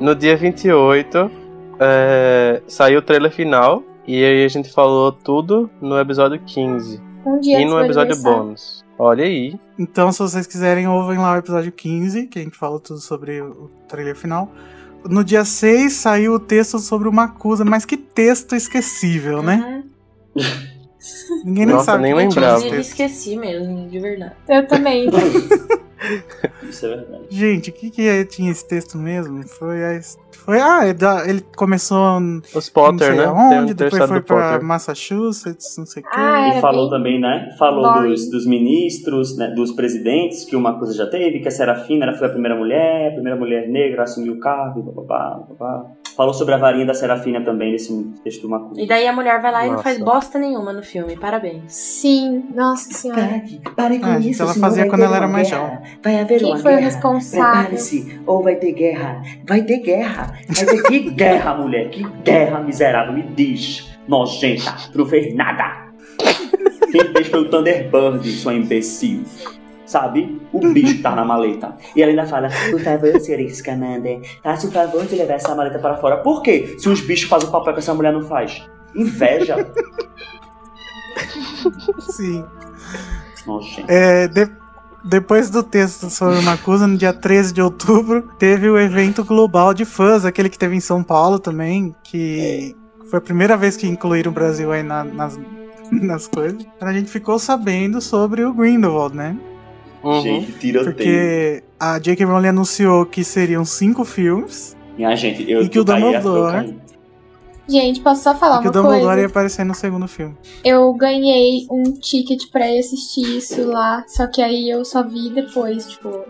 No dia 28, é, saiu o trailer final. E aí a gente falou tudo no episódio 15. Um dia e no episódio bônus. Olha aí. Então, se vocês quiserem, ouvem lá o episódio 15, que a gente falou tudo sobre o trailer final. No dia 6 saiu o texto sobre o Makusa, mas que texto esquecível, né? Ninguém nem Nossa, sabe. nem que tinha lembrava. texto. esqueci mesmo, de verdade. Eu também. Isso é verdade. Gente, o que, que é- tinha esse texto mesmo? Foi a. Foi, ah, é ele começou. Os Potter, não sei né? Aonde, Tem um depois foi pra Potter. Massachusetts, não sei o quê. Ah, E era falou também, né? Falou dos, dos ministros, né, dos presidentes, que uma coisa já teve, que a Serafina ela foi a primeira mulher, a primeira mulher negra a assumir o cargo, papapá, papapá. Falou sobre a varinha da Serafina também nesse texto do Macu. E daí a mulher vai lá e não Nossa. faz bosta nenhuma no filme. Parabéns. Sim, nossa senhora. Pare com Ah, isso, ela fazia quando ela era mais jovem. Vai haver Quem uma foi o guerra. responsável? Prepare-se, ou vai ter guerra. Vai ter guerra. Vai ter Que guerra, mulher, que guerra miserável, me diz. Nojenta, tu não fez nada. Quem fez foi o Thunderbird, sua imbecil. Sabe? O bicho tá na maleta. E ela ainda fala, por favor, senhora Scamander, faça o favor de levar essa maleta para fora. Por quê? Se os bichos fazem o papel que essa mulher não faz. Inveja. Sim. Nojenta. É, de- depois do texto sobre o Makusa, no dia 13 de outubro, teve o evento global de fãs, aquele que teve em São Paulo também, que foi a primeira vez que incluíram o Brasil aí na- nas, nas coisas. A gente ficou sabendo sobre o Grindelwald, né? Uhum. Gente, tiroteio. Porque a J.K. Rowling anunciou que seriam cinco filmes Minha gente, eu E que o Dumbledore-. Gente, posso só falar e que o uma Dumbledore coisa? ia aparecer no segundo filme. Eu ganhei um ticket pra ir assistir isso lá, só que aí eu só vi depois, tipo,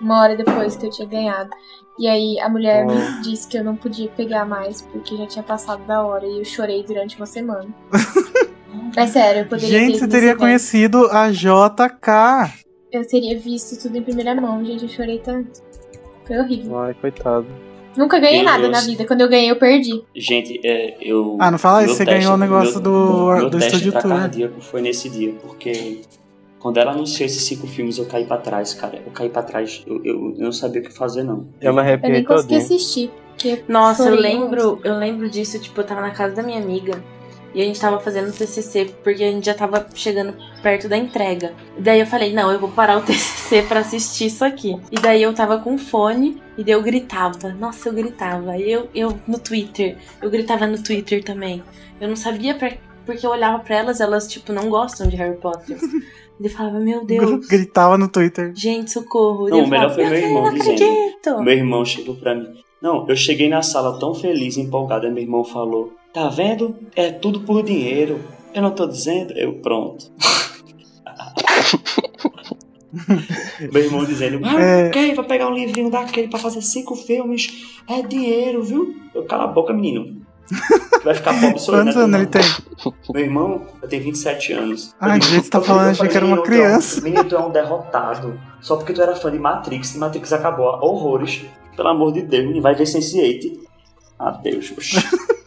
uma hora depois que eu tinha ganhado. E aí a mulher Oh. me disse que eu não podia pegar mais porque já tinha passado da hora e eu chorei durante uma semana. é sério, eu poderia ter Gente, ido você teria evento. conhecido a JK. Eu teria visto tudo em primeira mão, gente, eu chorei tanto. Foi horrível. Ai, coitado. Nunca ganhei Eu- nada eu- na vida. Quando eu ganhei, eu perdi. Gente, é, eu. Ah, não fala isso, meu você teste- ganhou o negócio meu- do, meu do teste Estúdio Tour. cardíaco foi nesse dia, porque quando ela anunciou esses cinco filmes, eu caí pra trás, cara. Eu caí pra trás, eu, eu, eu não sabia o que fazer, não. Eu me Eu arrepiei nem consegui todinho. assistir. porque Nossa, eu lembro, eu lembro disso, tipo, eu tava na casa da minha amiga e a gente tava fazendo o TCC porque a gente já tava chegando perto da entrega. E daí eu falei, não, eu vou parar o TCC pra assistir isso aqui. E daí eu tava com fone e daí eu gritava. Nossa, eu gritava. E eu, eu no Twitter, eu gritava no Twitter também. Eu não sabia pra, porque eu olhava pra elas, elas, tipo, não gostam de Harry Potter. E eu falava, meu Deus. Gritava no Twitter. Gente, socorro. Não, o melhor falava, foi meu "Eu irmão não dizendo. acredito. Meu irmão chegou pra mim. Não, eu cheguei na sala tão feliz, empolgado, aí meu irmão falou: Tá vendo? É tudo por dinheiro. Eu não tô dizendo. Eu, pronto. Meu irmão dizendo, ah, É. quem vai pegar um livrinho daquele pra fazer cinco filmes? É dinheiro, viu? Eu cala a boca, menino. Vai ficar pobre sou eu, né? Quantos anos ele tem? Meu irmão, eu tenho 27 anos. Ai, Eu gente, você tá falando, achei que era uma tu é criança. Menino, tu é um derrotado. Só porque tu era fã de Matrix. E Matrix acabou. Horrores. Pelo amor de Deus, menino, vai ver Sense8. Adeus, oxi.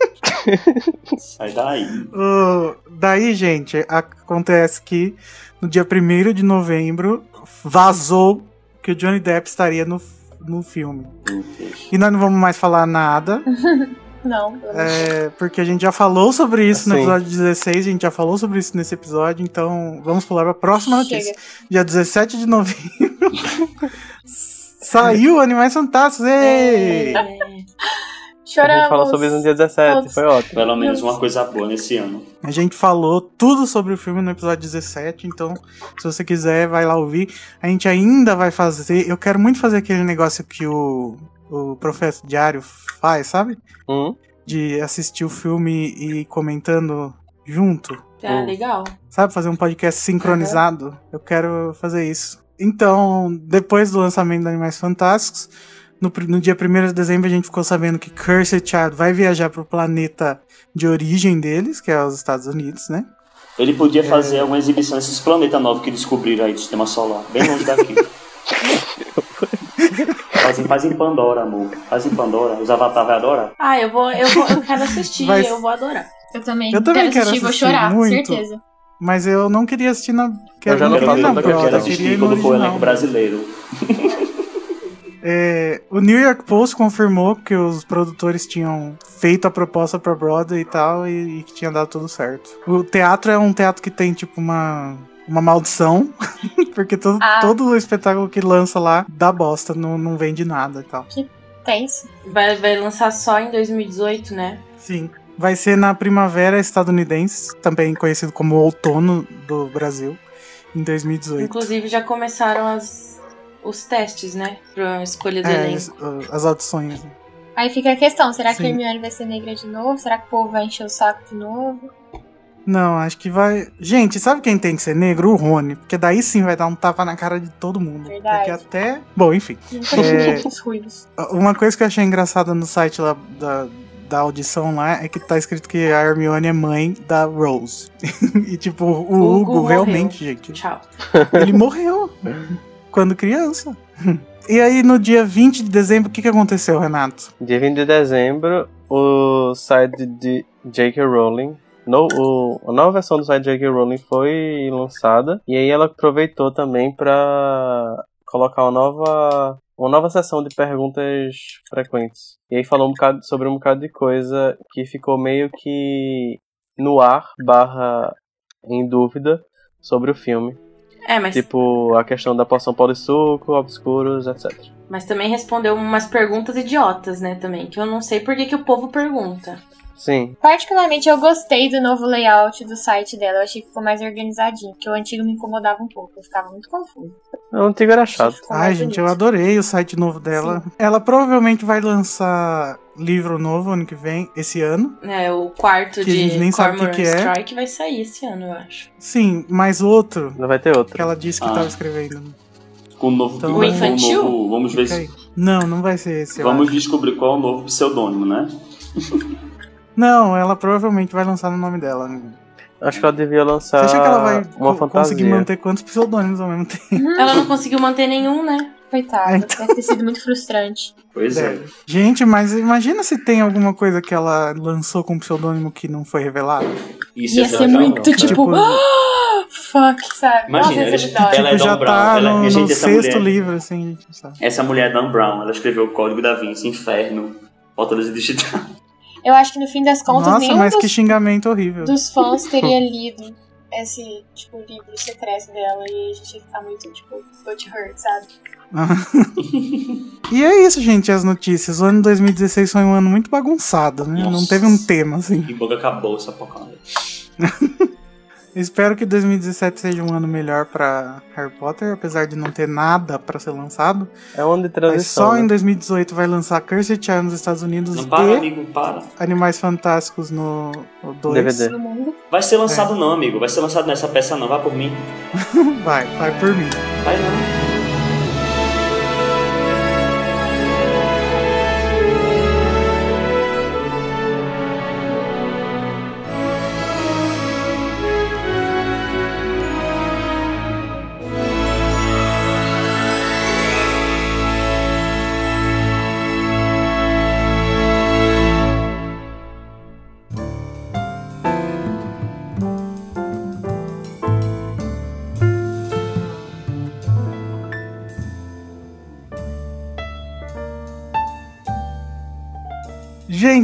Sai daí. Ô, daí, gente, acontece que no dia 1 de novembro vazou que o Johnny Depp estaria no, no filme. E nós não vamos mais falar nada, Não. é, porque a gente já falou sobre isso no Assim. episódio 16, a gente já falou sobre isso nesse episódio, então vamos pular para a próxima Chega. notícia. Dia 17 de novembro saiu Animais Fantásticos! Ei! É, A Choramos. gente falou sobre isso no dia 17, Todos. foi ótimo. Pelo menos uma coisa boa nesse ano. A gente falou tudo sobre o filme no episódio 17, então se você quiser, vai lá ouvir. A gente ainda vai fazer. Eu quero muito fazer aquele negócio que o, o Professor Diário faz, sabe? Hum? De assistir o filme e comentando junto. Ah, legal. Sabe? Fazer um podcast sincronizado. Eu quero fazer isso. Então, depois do lançamento do Animais Fantásticos, no, no dia 1 de dezembro a gente ficou sabendo que Cursed Child vai viajar pro planeta de origem deles, que é os Estados Unidos, né? Ele podia fazer alguma exibição nesses planetas novos que descobriram aí do sistema solar, bem longe daqui. faz, em- faz em Pandora, amor. Faz em Pandora. Os Avatar vai adorar. Ah, eu vou, eu vou, eu quero assistir, Vai- eu vou adorar. Eu também. Eu também quero assistir, vou assistir chorar, muito. certeza. Mas eu não queria assistir na. Eu já não Eu quero assistir quando for elenco brasileiro. É, o New York Post confirmou que os produtores tinham feito a proposta pra Broadway e tal, e, e que tinha dado tudo certo. O teatro é um teatro que tem, tipo, uma. Uma maldição, porque todo, Ah. todo o espetáculo que lança lá dá bosta, não, não vende nada e tal. Tenso. Vai, vai lançar só em 2018, né? Sim. Vai ser na primavera estadunidense, também conhecido como outono do Brasil, em 2018. Inclusive já começaram as, os testes, né? Pra escolha do É, elenco. as, as audições. Aí fica a questão, será que Sim. a Hermione vai ser negra de novo? Será que o povo vai encher o saco de novo? Não, acho que vai. Gente, sabe quem tem que ser negro? O Rony. Porque daí sim vai dar um tapa na cara de todo mundo. Verdade. Porque até. Bom, enfim. É. Uma coisa que eu achei engraçada no site lá da, da audição lá é que tá escrito que a Hermione é mãe da Rose. e tipo, o Hugo, Hugo morreu. realmente, gente. Tchau. Ele morreu quando criança. E aí, no dia 20 de dezembro, o que, que aconteceu, Renato? Dia 20 de dezembro, o site de J.K. Rowling. No, o, a nova versão do site de J.K. Rowling foi lançada. E aí ela aproveitou também pra colocar uma nova. Uma nova sessão de perguntas frequentes. E aí falou um bocado sobre um bocado de coisa que ficou meio que no ar, barra em dúvida, sobre o filme. É, mas, Tipo, a questão da poção polissuco, obscuros, etc. mas também respondeu umas perguntas idiotas, né, também. Que eu não sei por que, que o povo pergunta. Sim, Particularmente eu gostei do novo layout do site dela. Eu achei que ficou mais organizadinho, porque o antigo me incomodava um pouco. Eu ficava muito confuso. o antigo era chato. Ai, gente, eu bonito. adorei o site novo dela. Ela provavelmente vai lançar livro novo ano que vem, esse ano. É, o quarto Que a gente de nem sabe o que que é. Strike vai sair esse ano, eu acho. Sim, mas outro Não vai ter outro. que ela disse que Ah. tava escrevendo. Com o novo. Então, O infantil? novo- vamos ver se. Não, não vai ser esse. Vamos acho. descobrir qual é o novo pseudônimo, né? Não, ela provavelmente vai lançar no nome dela. Acho que ela devia lançar Você acha que ela vai uma co- fantasia. conseguir manter quantos pseudônimos ao mesmo tempo? Ela não conseguiu manter nenhum, né? Coitada, Então. deve ter sido muito frustrante. Pois é. Gente, mas imagina se tem alguma coisa que ela lançou com pseudonímio que não foi revelado. Isso Ia ia ser muito não, cara. tipo, "Ah, fuck, sabe? Imagina, Nossa, ela- essa é vitória. ela é tipo, já Dan Brown, tá ela- no, gente, no sexto mulher- livro, assim, sabe. Essa mulher é Dan Brown, ela escreveu o Código da Vinci, Inferno, Fortaleza Digital. Eu acho que no fim das contas, Nossa, nenhum mas dos, que xingamento horrível. dos fãs teria lido esse, tipo, livro secreto dela e a gente ia ficar muito, tipo, butthurt, sabe? E é isso, gente, as notícias. O ano 2016 foi um ano muito bagunçado, né? Não Nossa. teve um tema, assim. Que boca acabou essa porcaria. Espero que 2017 seja um ano melhor pra Harry Potter, apesar de não ter nada pra ser lançado. É um ano de Mas transição. só né? em 2018 vai lançar Cursed Child nos Estados Unidos Não para, e amigo, para. Animais Fantásticos no 2. DVD. No mundo. Vai ser lançado não, amigo. Vai ser lançado nessa peça não. Vá por mim. Vai, vai por mim. Vai não.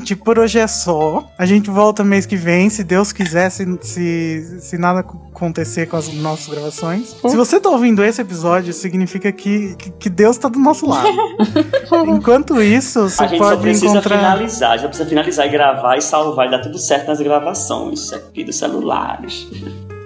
Gente, por hoje é só. A gente volta mês que vem, se Deus quiser, se, se, se nada acontecer com as nossas gravações. Se você tá ouvindo esse episódio, significa que, que, que Deus tá do nosso lado. Enquanto isso, você A gente só pode precisa encontrar. finalizar. A gente só precisa finalizar e gravar e salvar e dar tudo certo nas gravações aqui dos celulares.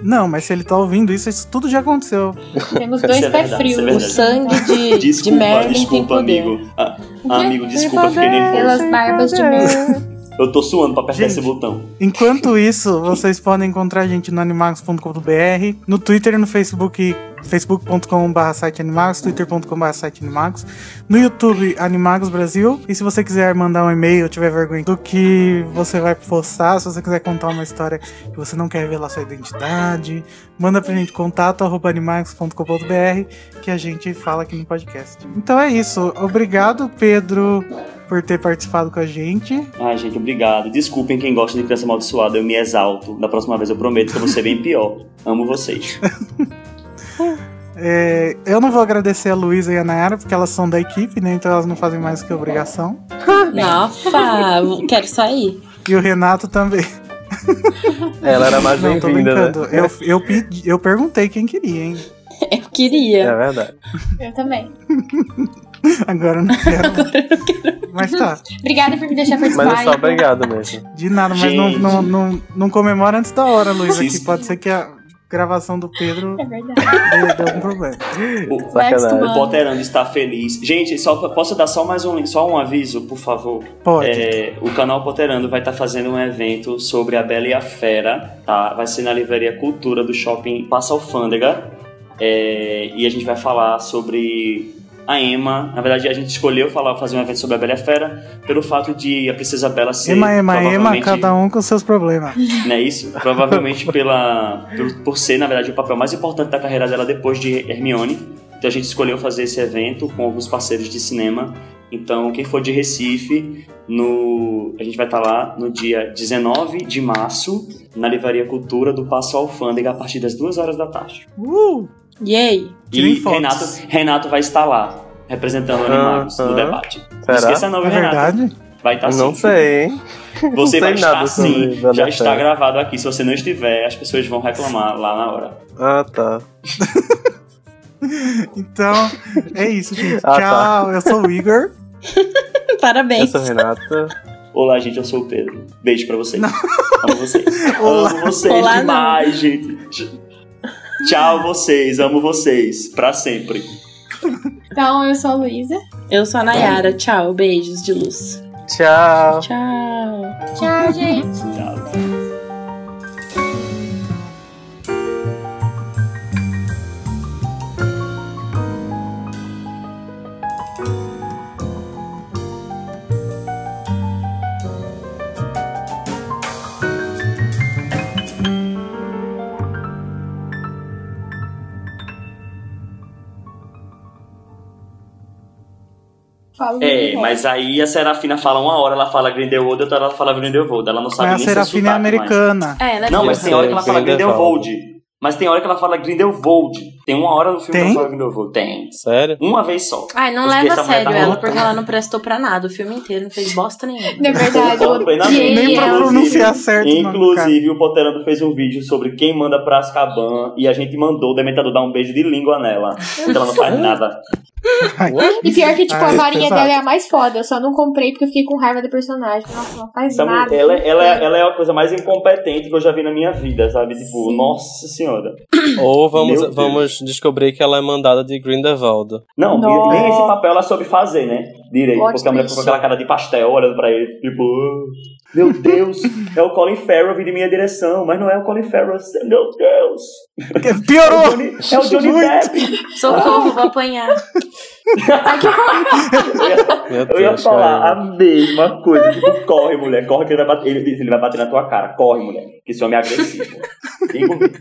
Não, mas se ele tá ouvindo isso, isso tudo já aconteceu. Temos Isso dois é pés é frios. O verdade. sangue de, de Desculpa, Merlin tem desculpa, poder. amigo. Ah, amigo, desculpa, fiquei nervoso. Pelas barbas de Merlin. Eu tô suando pra apertar Gente. esse botão. Enquanto isso, vocês podem encontrar a gente no animagos.com.br, no Twitter e no Facebook, facebook.com.br site animagos, twitter.com.br site animagos, no YouTube Animagos Brasil, e se você quiser mandar um e-mail, tiver vergonha do que você vai postar, se você quiser contar uma história que você não quer revelar sua identidade, manda pra gente contato arroba animagos.com.br que a gente fala aqui no podcast. Então é isso. Obrigado, Pedro, por ter participado com a gente. Ai, gente, obrigado. Desculpem quem gosta de criança amaldiçoada, eu me exalto. Da próxima vez eu prometo que eu vou ser bem pior. Amo vocês. É, eu não vou agradecer a Luísa e a Nayara, porque elas são da equipe, né? Então elas não fazem mais que obrigação. Nossa, quero sair. E o Renato também. Ela era mais Não, tô bem-vinda, né? Eu, eu, pedi, eu perguntei quem queria, hein? Eu queria. É verdade. Eu também. Agora eu não quero. Mas tá, Obrigada por me deixar participar. Mas é só obrigado mesmo. de nada, mas não, não, não, não comemora antes da hora, Luísa, pode ser que a gravação do Pedro É verdade. dê algum problema. O, Vai o. Potterando está feliz. Gente, só, posso dar só mais um, só um aviso, por favor? Pode. É, o canal Potterando vai estar fazendo um evento sobre a Bela e a Fera, tá? Vai ser na Livraria Cultura do Shopping Passa Alfândega. É, e a gente vai falar sobre a Emma. Na verdade, a gente escolheu falar, fazer um evento sobre a Bela e a Fera pelo fato de a Princesa Bela ser. Ema, ema, provavelmente- cada um com seus problemas. não é isso? Provavelmente pela, por, por ser, na verdade, o papel mais importante da carreira dela depois de Hermione. Então a gente escolheu fazer esse evento com alguns parceiros de cinema. Então, quem for de Recife, no, a gente vai estar lá no dia 19 de março, na Livraria Cultura do Passo Alfândega, a partir das 2 horas da tarde. Uh! Yay! E. Renato, Renato vai estar lá, representando o Animagos no Aham. debate. Não Será? esqueça não, É Renato? verdade? Vai estar não sim. sei, hein? Você não vai estar sim. Já e está gravado aqui. Se você não estiver, as pessoas vão reclamar lá na hora. Ah, tá. Então, é isso, gente. Ah, Tchau, eu sou o Igor. Eu Parabéns. sou Renata. Olá, gente, eu sou o Pedro. Beijo pra vocês. Amo vocês. Olá. Amo vocês Olá, demais, gente. Tchau, vocês. Amo vocês. Pra sempre. Então, eu sou a Luísa. Eu sou a Nayara. Tchau. Beijos de luz. Tchau. Tchau. Tchau, gente. Tchau. Falo É, mas aí a Serafina fala uma hora, ela fala Grindelwald, outra hora ela fala Grindelwald. Ela não sabe Mas a nem seu Serafina é sotaque mais. americana. É, ela é Não, mas tem hora que ela fala Grindelwald. Grindelwald. Mas tem hora que ela fala Grindelwald. Tem uma hora no filme que Tem? ela fala Grindelwald. Tem. Sério? Uma vez só. Ai, não leva a sério ela, porque ela não prestou pra nada. O filme inteiro não fez bosta nenhuma. É verdade, eu na Nem pra ela. pronunciar certo Inclusive, o Potterando fez um vídeo sobre quem manda pra Azkaban e a gente mandou o Dementador dar um beijo de língua nela. Então ela não faz nada. E pior que, tipo, Ah, a é varinha pesado. dela é a mais foda. Eu só não comprei porque eu fiquei com raiva do personagem. Nossa, não faz Essa nada. mulher, ela, ela, é- ela é a coisa mais incompetente que eu já vi na minha vida, sabe? Tipo, nossa senhora. Ou vamos, Meu Deus. vamos descobrir que ela é mandada de Grindelwald. Não, Não. nem esse papel ela soube fazer, né? Direito. Porque a mulher ficou com aquela cara de pastel olhando pra ele, tipo, "Ah, meu Deus, é o Colin Farrell vindo em minha direção, mas não é o Colin Farrell, meu Deus. Piorou! É o Johnny, é o Johnny Depp. Socorro, vou apanhar. Eu ia falar a mesma coisa. Tipo, corre, mulher, corre que ele vai bater. Ele disse, ele vai bater na tua cara. Corre, mulher. Que esse homem é agressivo. Digo mesmo.